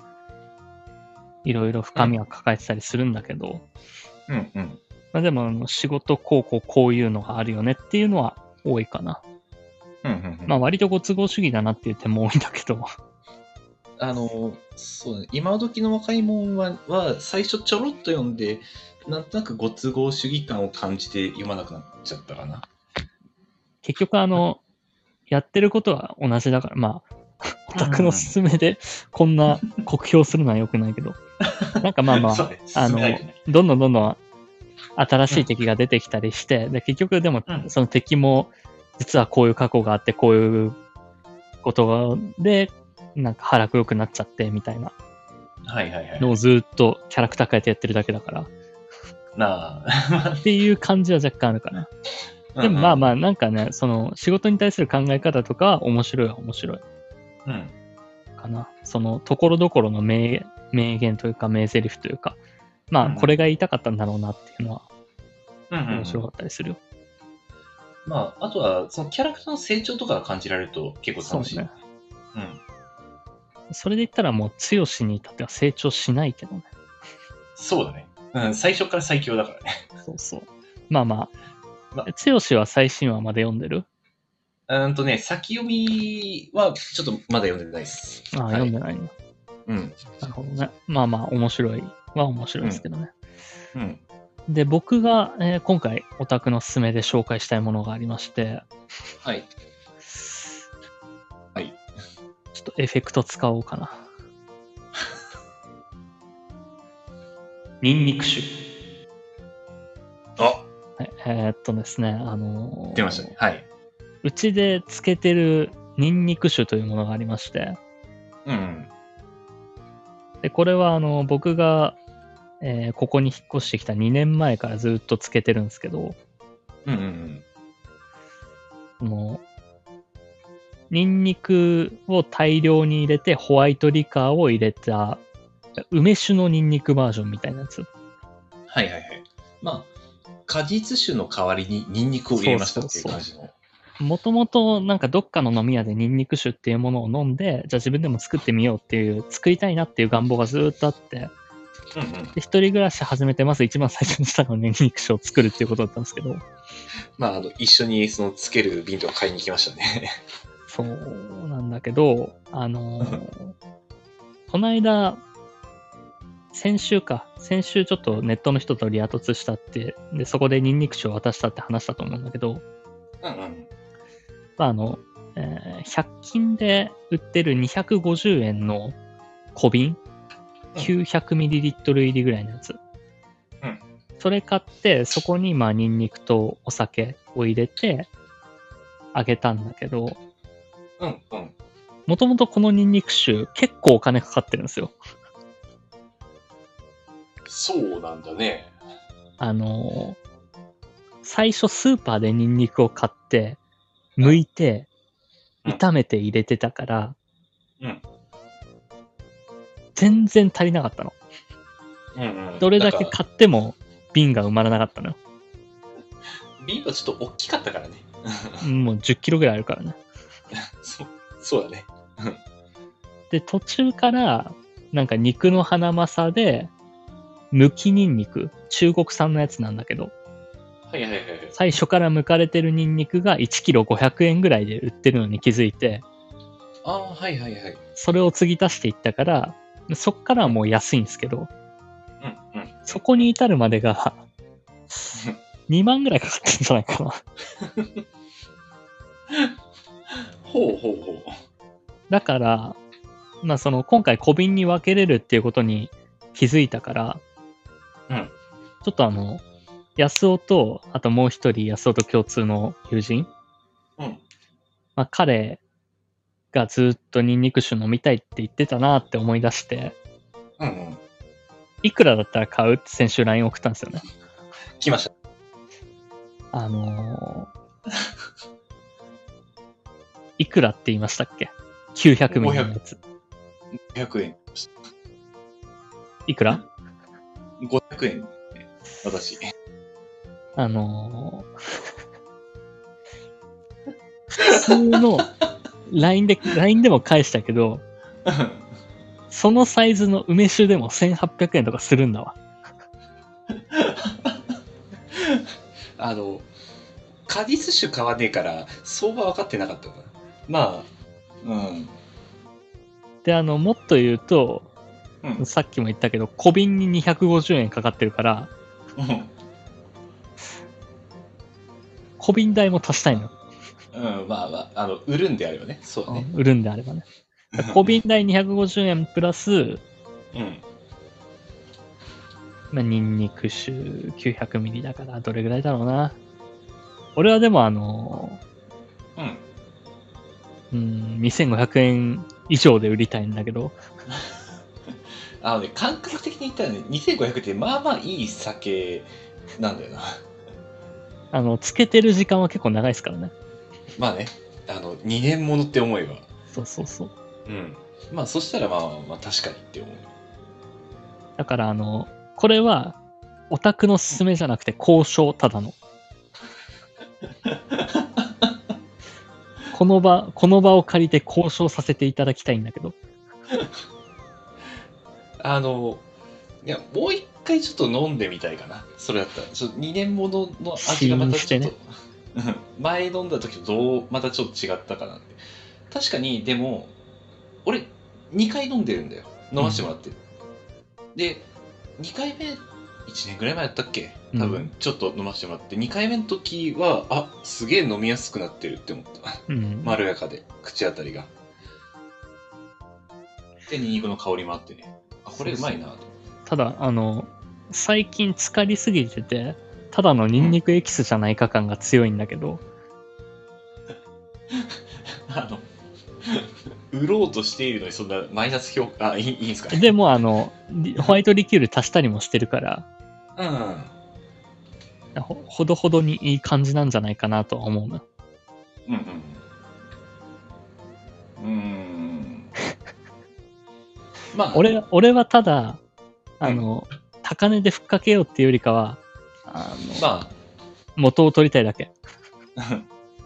いろいろ深みは抱えてたりするんだけど、うんうん。まあでも仕事こうこうこういうのがあるよねっていうのは多いかな。うんうんうんまあ割とご都合主義だなっていう点も多いんだけど。あの、そうね、今時の若いもんはは最初ちょろっと読んで、なんとなくご都合主義感を感じて読まなくなっちゃったかな。結局あの、やってることは同じだから、まあ、オタクの勧めでこんな酷評するのは良くないけど、なんかまあまあ、[LAUGHS] ね。あのどんどんどんどん新しい敵が出てきたりして、で結局でもうん。その敵も実はこういう過去があって、こういうことで、なんか腹黒くなっちゃってみたいなはいはいはい。のをずっとキャラクター変えてやってるだけだから、なあ。っていう感じは若干あるかな。でもまあまあ、なんかね、その仕事に対する考え方とかは面白いは面白いあ。うん。かな。そのところどころの名名言というか名台詞というか、まうんあこれが言いたかったんだろうなっていうのはうん面白かったりするよ。まあ、あとは、そのキャラクターの成長とかが感じられると結構楽しい。そうねうん。それで言ったらもう強しに至っては成長しないけどね。そうだね。うん、最初から最強だからね。そうそう。まあままあ、強しは最新話まで読んでる？うーんとね、先読みはちょっとまだ読んでないです。ああ、はい読んでないんだ。うん。なるほどね。まあまあ、面白いは面白いですけどね。うん。で、僕が、えー今回オタクのすすめで紹介したいものがありまして、はい。はい。ちょっとエフェクト使おうかな。ニンニク酒。あはい、えーっとですね、あのー出ましたね。はい。うちで漬けてるニンニク酒というものがありまして、うん。で、これはあの、僕が、えーここに引っ越してきた2年前からずっと漬けてるんですけど、うんうんうん。その、ニンニクを大量に入れてホワイトリカーを入れた梅酒のニンニクバージョンみたいなやつ。はいはいはい。まあ、果実酒の代わりにニンニクを入れましたっていう感じの。もともとなんかどっかの飲み屋でニンニク酒っていうものを飲んで、じゃあ自分でも作ってみようっていう、作りたいなっていう願望がずーっとあって、うんうん。で、一人暮らし始めて、まず一番最初にしたのはニンニク酒を作るっていうことだったんですけど、まあ、あの、一緒にそのつける瓶とか買いに行きましたね。そうなんだけど、あのーこの間、先週か、先週ちょっとネットの人とリア突したって、で、そこでニンニク酒を渡したって話したと思うんだけど、うんうん。まあ、あの、えー100均で売ってる250円の小瓶、900ml 入りぐらいのやつ。うん。それ買って、そこにまあニンニクとお酒を入れて、あげたんだけど、うんうん。もともとこのニンニク酒結構お金かかってるんですよ。そうなんだね。あのー最初スーパーでニンニクを買って、剥いて、うん炒めて入れてたから、うん全然足りなかったの。うんうん。どれだけ買っても瓶が埋まらなかったのよ。[LAUGHS] 瓶はちょっと大きかったからね。もう10キロぐらいあるからね。そう、だね。で、途中から、なんか肉のハナマサで、剥きニンニク、中国産のやつなんだけど、はいはいはいはい。最初から剥かれてるニンニクが1キロ500円ぐらいで売ってるのに気づいて、ああ、はいはいはい。それを継ぎ足していったから、そっからはもう安いんですけど、うんうん。そこに至るまでが、[LAUGHS] 2万ぐらいかかってるんじゃないかな。[LAUGHS] ほうほうほう。だから、まあその今回小瓶に分けれるっていうことに気づいたから、うんちょっとあの、安尾と、あともう一人安尾と共通の友人、うん。まあ彼がずっとニンニク酒飲みたいって言ってたなって思い出して、うんうん。いくらだったら買うって先週 LINE 送ったんですよね。来ました。あのーいくらって言いましたっけ ?900 ミリのやつ。500円。いくら？500円。私。あのー普通の LINE で、LINE でも返したけど、そのサイズの梅酒でも1800円とかするんだわ。あの、果実酒買わねえから、相場分かってなかったかな。まあ、うん。で、あの、もっと言うと、うん。さっきも言ったけど、小瓶に250円かかってるから、うん。小瓶代も足したいのよ。うん、まあまあ、あの、売るんであればね。そうだね。売るんであればね。小瓶代250円プラス、うん。まあ、ニンニク酒900ミリだから、どれぐらいだろうな。俺はでもあの、うん。うん、2500円以上で売りたいんだけど、[LAUGHS] あのね、感覚的に言ったらね、2500ってまあまあいい酒なんだよな。[LAUGHS] あの、つけてる時間は結構長いですからね。まあね、あの、2年ものって思えば。そうそうそう。うん。まあそしたらまあまあ確かにって思う。だからあの、これは、オタクの勧めじゃなくて交渉ただの。[LAUGHS] この場、この場を借りて交渉させていただきたいんだけど。[LAUGHS] あの、いや、もう一回ちょっと飲んでみたいかな。それだったら。ちょっと2年ものの味がまたちょっと、試飲してうん [LAUGHS] 前飲んだ時とどう、またちょっと違ったかなって。確かに、でも、俺、2回飲んでるんだよ。飲ませてもらってる。で、2回目、1年ぐらい前やったっけ？多分、うんちょっと飲ませてもらって、2回目の時は、あ、すげえ飲みやすくなってるって思った。うん。[LAUGHS] まろやかで、口当たりが。で、ニンニクの香りもあってね。あ、これうまいなと。ただ、あの、最近浸かりすぎてて、ただのニンニクエキスじゃないか感が強いんだけど、[LAUGHS] あの、売ろうとしているのにそんなマイナス評価、あ、いいいいんですかね？でもあの、リホワイトリキュール足したりもしてるから、うん。ほほどほどにいい感じなんじゃないかなとは思うな。うんうん。うーん。まあ、俺、俺はただ、あの、高値でふっかけようっていうよりかは、あの、ま元を取りたいだけ。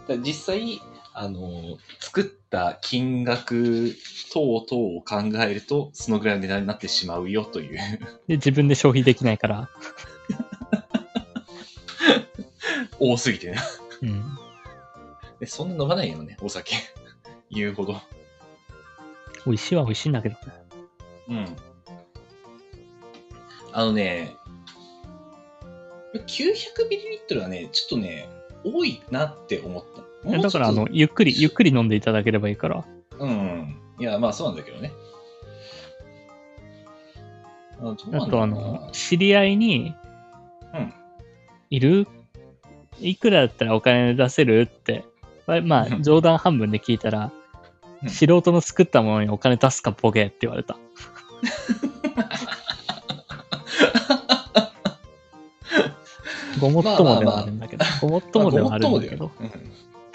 [LAUGHS] 実際、あの、作った金額等々を考えると、そのぐらいの値段になってしまうよという。で、自分で消費できないから、[LAUGHS] 多すぎてね。うん。でそんな飲まないよね、お酒。[LAUGHS] 言うほど。美味しいは美味しいんだけどね。うん。あのね、900ml はね、ちょっとね、多いなって思った。だから、あの、ゆっくり、ゆっくり飲んでいただければいいから。うん。いや、まあそうなんだけどね。あと、あの、知り合いに、うん。いる？いくらだったらお金出せる？って、まあまあ、冗談半分で聞いたら、うん。素人の作ったものにお金出すかボケって言われた。[LAUGHS] ごもっともではあるんだけど、ごもっともではあるんだけど、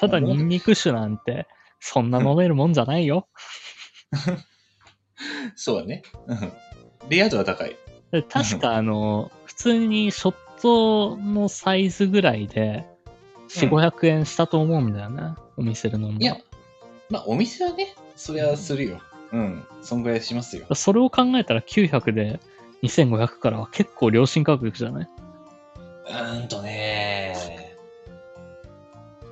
ただニンニク酒なんて、そんな飲めるもんじゃないよ。う [LAUGHS] んそうだね。うんレア度は高い。で確かあの、普通にショットのサイズぐらいで、4、うん500円したと思うんだよね。お店で飲むの。いや、まあお店はね、そりゃするよ。うん。そんぐらいしますよ。それを考えたら900で2500からは結構良心価格じゃない？うーんとね。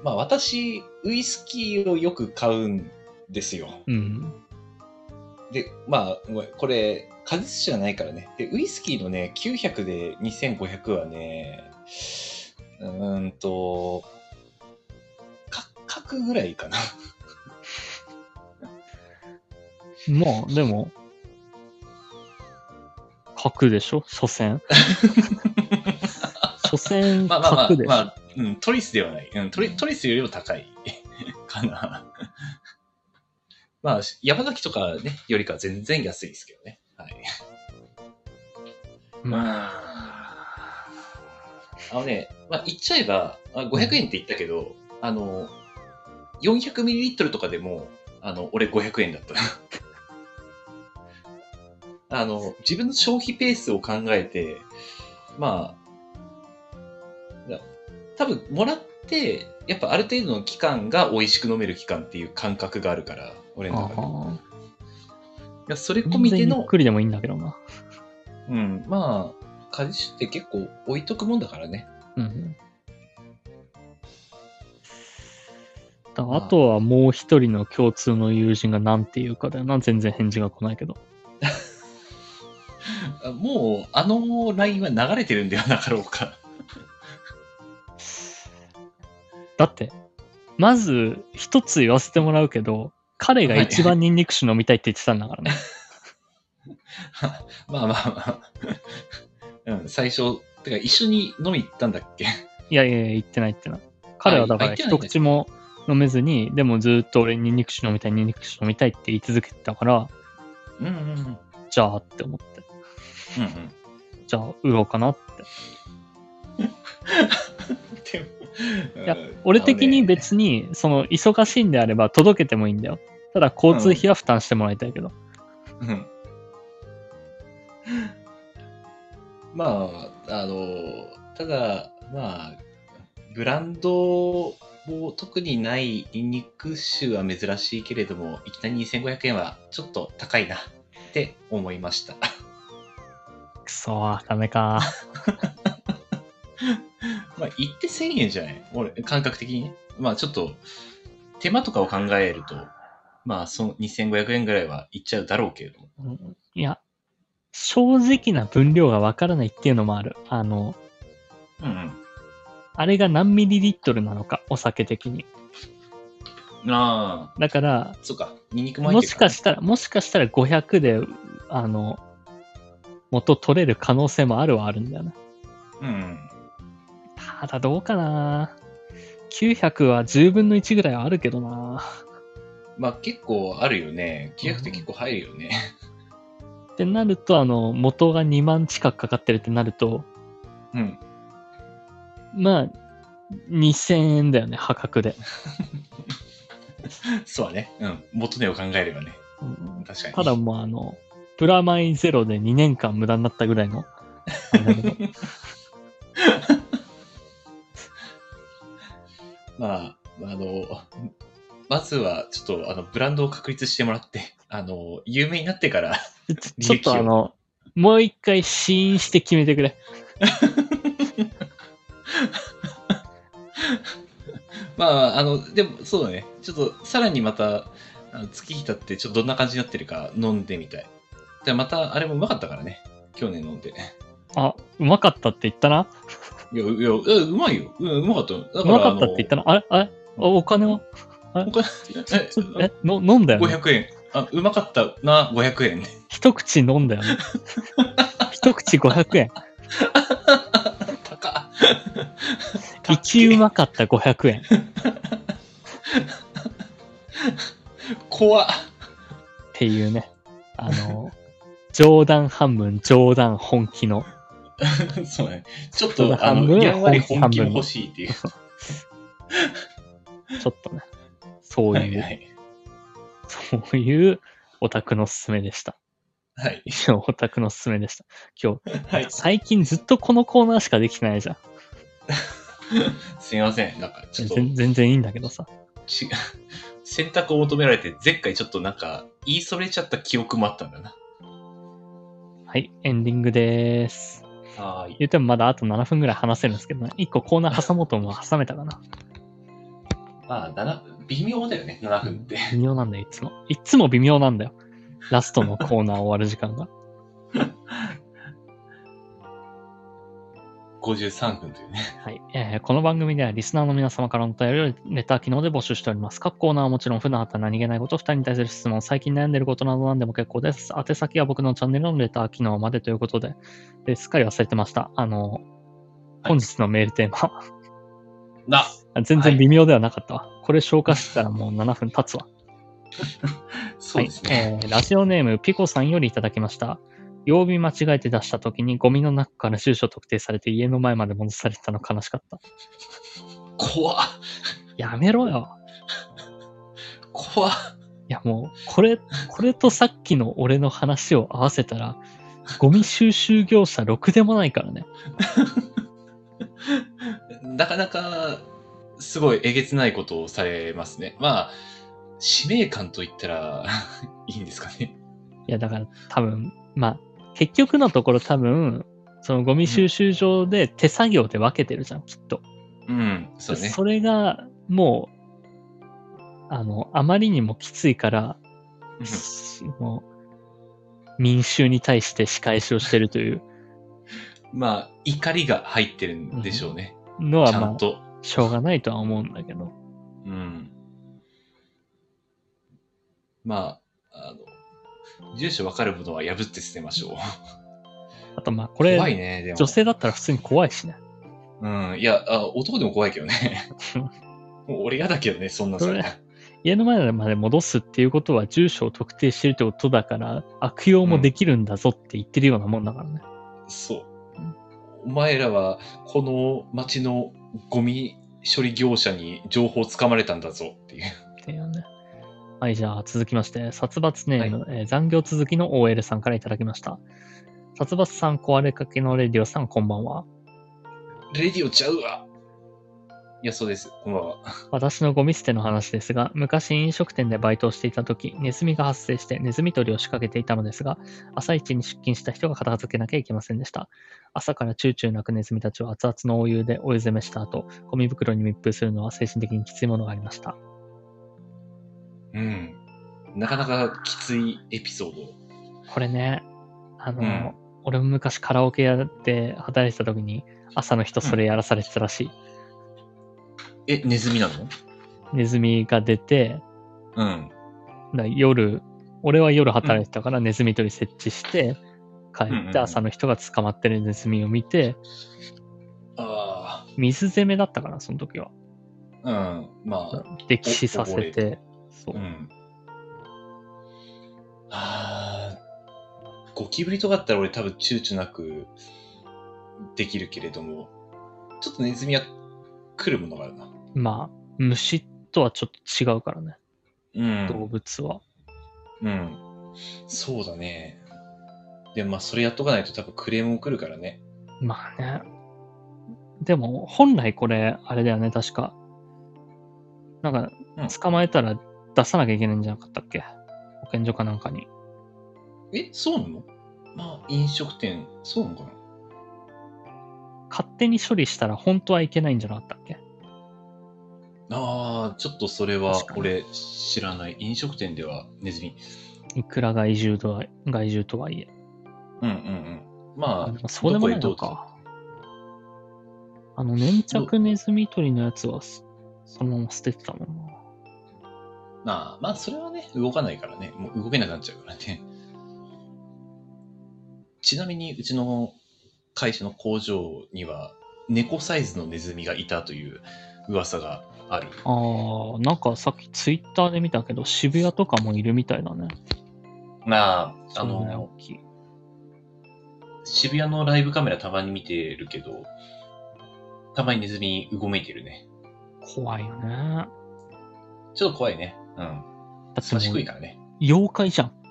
まあ私、ウイスキーをよく買うんですよ。うん。で、まあ、これ、果実酒じゃないからね。で、ウイスキーのね、900で2500はね、うーんと、か、角ぐらいかな。[LAUGHS] まあ、でも、角でしょ？所詮。所詮、まあまあまあ角で、しょ、まあ、うん、トリスではない。うん、トリトリスよりも高い [LAUGHS] かな。[LAUGHS] まあ、山崎とかね、よりかは全然安いですけどね。はい。まあのね、まあ、言っちゃえば、あ500円って言ったけど、あの、400ml とかでも、あの、俺500円だった。[LAUGHS] あの、自分の消費ペースを考えて、まあ、だ多分もらってやっぱある程度の期間が美味しく飲める期間っていう感覚があるから俺の中で。いやそれ込みでのゆっくりでもいいんだけどな。うんまあ果実って結構置いとくもんだからね。うん。だあとはもう一人の共通の友人が何て言うかだよな。全然返事が来ないけど。[LAUGHS] もうあの LINE は流れてるんではなかろうか。だって、まず一つ言わせてもらうけど、彼が一番ニンニク酒飲みたいって言ってたんだからね。[LAUGHS] まあまあまあ。[LAUGHS] うん、最初、てか一緒に飲み行ったんだっけ？いやいやいや、言ってない言ってない。彼はだから一口も飲めずに、でもずっと俺ニンニク酒飲みたい、ニンニク酒飲みたいって言い続けてたから、うんうんうん。じゃあって思って。うんうん。じゃあ売ろうかなって。[LAUGHS] いや、俺的に別に、その、忙しいんであれば届けてもいいんだよ。ただ、交通費は負担してもらいたいけど。うんまあ、あの、ただ、まあ、ブランドも特にないニンニク酒は珍しいけれども、いきなり2500円はちょっと高いなって思いました。くそー、ダメか [LAUGHS] まあ、言って1000円じゃない？俺、感覚的にね。まあ、ちょっと、手間とかを考えると、まあ、その2500円ぐらいはいっちゃうだろうけれども。うんいや、正直な分量がわからないっていうのもある。あの、うんあれが何ミリリットルなのか、お酒的に。うん。ああ、だから、そっか。ニンニクも入もしかしたら、もしかしたら500で、あの、元取れる可能性もあるはあるんだよね。うん。ただどうかな900は10分の1ぐらいはあるけどなまあ結構あるよね。900って結構入るよね。ってなると、あの、元が2万近くかかってるってなると、うん。まあ、2000円だよね、破格で。[LAUGHS] そうだね。うん。元値を考えればね。うん確かに。ただもうあの、プラマイゼロで2年間無駄になったぐらいの。[LAUGHS] まあ、あの、まずはちょっとあのブランドを確立してもらって、[LAUGHS] あの、有名になってから、ちょちょっとあの、もう一回試飲して決めてくれ。[LAUGHS] まあ、あの、でもそうだね。ちょっとさらにまた、あの月日経ってちょっとどんな感じになってるか飲んでみたい。で、またあれもうまかったからね。去年飲んで。あ、うまかったって言ったないや、いや、えうまいよ。うん、うまかった。だうまかったって言ったなあれあれ？おお金は？お金ええ、の飲んだよね？500円。あ、うまかったな、500円。一口飲んだよね？[LAUGHS] 一口500円。高っ。[LAUGHS] 一うまかった500円。っ怖っ。ていうね。あの、冗談半分、冗談本気の。[LAUGHS] そうね。ちょっと、あの、やんわり本気も欲しいっていう。ちょっとね。そういう、はい。そういうオタクのすすめでした。はい。以上、オタクのすすめでした。今日、はい。最近ずっとこのコーナーしかできてないじゃん。[LAUGHS] すみません。なんか、ちょっと、全全然いいんだけどさ。ち選択を求められて、前回ちょっとなんか、言いそれちゃった記憶もあったんだな。はい、エンディングです。はーい。言ってもまだあと7分ぐらい話せるんですけどね。1個コーナー挟もうと思う挟めたかな。まあ、7微妙だよね、7分って。微妙なんだよ、いつも。いつも微妙なんだよ。ラストのコーナー終わる時間が。53分というね。はい、えーこの番組ではリスナーの皆様からのお便りをレター機能で募集しております。各コーナーはもちろん普段あった何気ないこと、二人に対する質問、最近悩んでいることなど何でも結構です。宛先は僕のチャンネルのレター機能までということで、ですっかり忘れてました。あの、本日のメールテーマ、な、[LAUGHS] 全然微妙ではなかったわ。これ消化したらもう7分経つわ。[LAUGHS] そうですね。はいえーラジオネームピコさんよりいただきました。曜日間違えて出した時にゴミの中から住所特定されて家の前まで戻されてたの悲しかった。怖っ。やめろよ。怖っ。いやもう、これ、これとさっきの俺の話を合わせたら、ゴミ収集業者ろくでもないからね。[LAUGHS] なかなか、すごいえげつないことをされますね。まあ、使命感と言ったらいいんですかね。いやだから多分、まあ、結局のところ多分、そのゴミ収集場で手作業で分けてるじゃん、きっと。うん、そうね。それが、もう、あの、あまりにもきついから、もう民衆に対して仕返しをしてるという [LAUGHS] まあ、怒りが入ってるんでしょうね。のは、まあ、ちゃんと。しょうがないとは思うんだけど。うん。まあ、住所わかるものは破って捨てましょう。あと、まあ、これ、怖いね、でも。女性だったら普通に怖いしね。うん。いや、あ男でも怖いけどね。もう俺嫌だけどね、そんなそれ家の前まで戻すっていうことは住所を特定してるってことだから、悪用もできるんだぞって言ってるようなもんだからね。そううん。お前らは、この町のゴミ処理業者に情報をつかまれたんだぞっていう。っていうね。はい、じゃあ続きまして、殺伐ネーム、えー残業続きの OL さんからいただきました。殺伐さん、壊れかけのレディオさん、こんばんは。レディオちゃうわいや、そうです。こんばんは。私のゴミ捨ての話ですが、昔飲食店でバイトをしていた時、ネズミが発生してネズミ捕りを仕掛けていたのですが、朝一に出勤した人が片付けなきゃいけませんでした。朝からチューチュー鳴くネズミたちを熱々のお湯でお湯攻めした後、ゴミ袋に密封するのは精神的にきついものがありました。うん。なかなかきついエピソード。これね、あの、うん俺も昔カラオケ屋で働いてた時に、朝の人それやらされてたらしい。え、ネズミなの？ネズミが出て、うん。だ夜、俺は夜働いてたからネズミ捕り設置して、帰ってうんうんうん朝の人が捕まってるネズミを見て、あ水攻めだったかな、その時は。あ。うん。まあ。溺死させて、そうう。ん。ああ。ゴキブリとかだったら俺多分躊躇なくできるけれども、ちょっとネズミは来るものがあるな。まあ、虫とはちょっと違うからね、うん。動物は。うん。そうだね。でもまあそれやっとかないと多分クレームも来るからね。まあね。でも、本来これ、あれだよね、確か。なんかうん、捕まえたら出さなきゃいけないんじゃなかったっけ？保健所かなんかに。え、そうなの？まあ飲食店、そうなのかな？勝手に処理したら本当はいけないんじゃなかったっけ？ああ、ちょっとそれは俺知らない。飲食店ではネズミ。いくら害獣とは、害獣とはいえ。うんうんうん。まあそうでもないのか。あの、粘着ネズミ捕りのやつはそ、そのまま捨ててたもんな。まあ、まあ、それはね、動かないからね。もう動けなくなっちゃうからね。ちなみに、うちの会社の工場には、猫サイズのネズミがいたという噂がある。ああ、なんかさっきツイッターで見たけど、渋谷とかもいるみたいだね。まあ、あの、きい。渋谷のライブカメラたまに見てるけど、たまにネズミうごめいてるね。怖いよね。ちょっと怖いね。うん。だって優しもうくいからね。妖怪じゃん。[LAUGHS]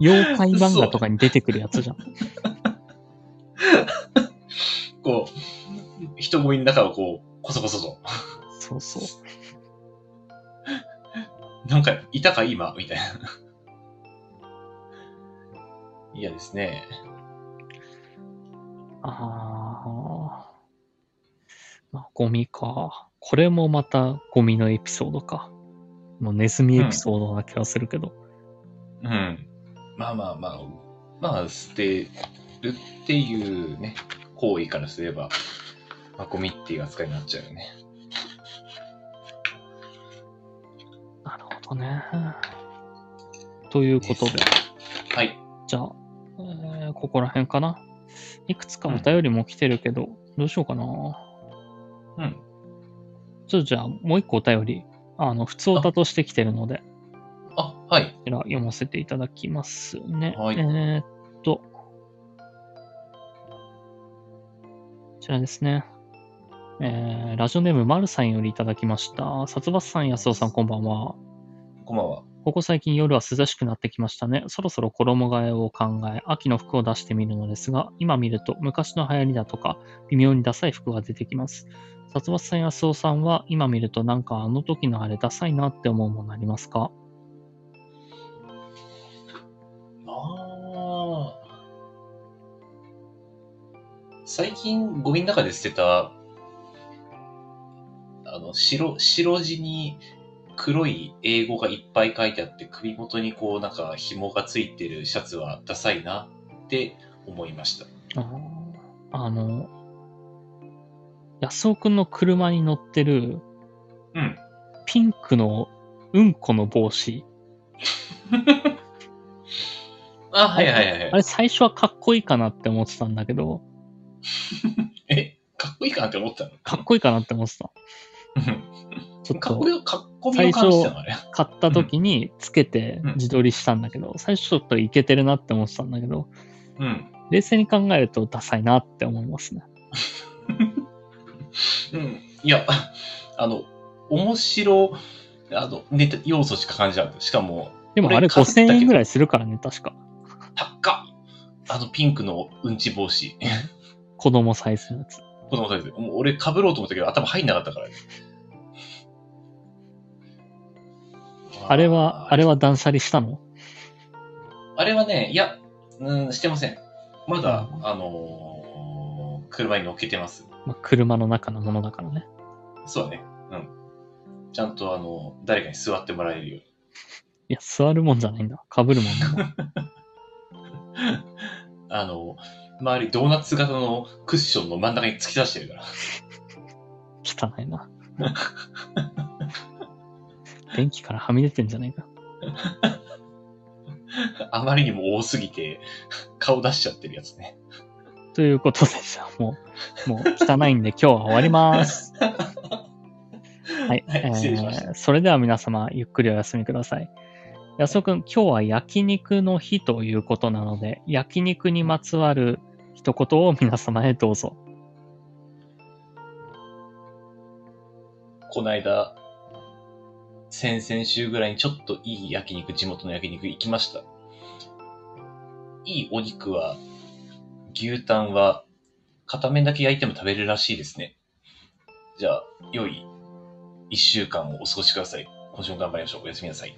妖怪漫画とかに出てくるやつじゃん。こう、人混みの中をこう、こそこそと。そうそう。なんか、いたか今？みたいな。嫌ですね。ああ。まあ、ゴミか。これもまたゴミのエピソードか。もうネズミエピソードな気がするけど。うん。まあまあまあ、まあ、捨てるっていうね、行為からすれば、まあ、ゴミっていう扱いになっちゃうよね。なるほどね。ということで、はい。じゃあ、えーここら辺かな。いくつかお便りも来てるけど、どうしようかな。うん。ちょっとじゃあ、もう一個お便り、あの、普通歌として来てるので、あ、はい。こちら読ませていただきますね。はいえーっと、こちらですね。えー、ラジオネーム、まるさんよりいただきました。殺伐さん、安尾さん、こんばんは。こんばんは。ここ最近夜は涼しくなってきましたね。そろそろ衣替えを考え、秋の服を出してみるのですが、今見ると昔の流行りだとか、微妙にダサい服が出てきます。殺伐さん、安尾さんは、今見るとなんかあの時のあれダサいなって思うものありますか？ああ。最近ゴミの中で捨てたあの、白、白地に黒い英語がいっぱい書いてあって、首元にこうなんか紐がついてるシャツはダサいなって思いました。あーあの、安尾くんの車に乗ってるうん。ピンクのうんこの帽子。[LAUGHS] あ、はいはいはいはい。あれ最初はかっこいいかなって思ってたんだけど、[LAUGHS] え、かっこいいかなって思ったの？かっこいいかなって思ってた。[LAUGHS] ちょっと最初。買った時につけてうん自撮りしたんだけど、最初ちょっとイケてるなって思ってたんだけど、うん。冷静に考えるとダサいなって思いますね。[LAUGHS] うん。いや、あの、面白、あの、ネタ、要素しか感じなかった。しかも、でもあれ俺買ったけど5000円ぐらいするからね、確か。高っあのピンクのうんち帽子。[LAUGHS] 子供サイズのやつ。子供サイズ。もう俺被ろうと思ったけど頭入んなかったからね。あれは、あれは断捨離したの？あれはね、いや、うん、してません。まだ、うんあのー車に乗っけてます。まあ、車の中のものだからね。そうだね。うん。ちゃんと、あの、誰かに座ってもらえるように。いや、座るもんじゃないんだ。被るもんだ。[LAUGHS] あの、周りドーナツ型のクッションの真ん中に突き出してるから。[LAUGHS] 汚いな。[LAUGHS] 電気からはみ出てんじゃないか。[LAUGHS] あまりにも多すぎて、顔出しちゃってるやつね。ということで、じゃあもう、もう汚いんで今日は終わります。[LAUGHS] はい。はいえーそれでは皆様、ゆっくりお休みください。安尾くん、今日は焼肉の日ということなので、焼肉にまつわる一言を皆様へどうぞ。こないだ、先々週ぐらいにちょっといい焼肉、地元の焼肉行きました。いいお肉は、牛タンは、片面だけ焼いても食べるらしいですね。じゃあ、良い一週間をお過ごしください。今週も頑張りましょう。おやすみなさい。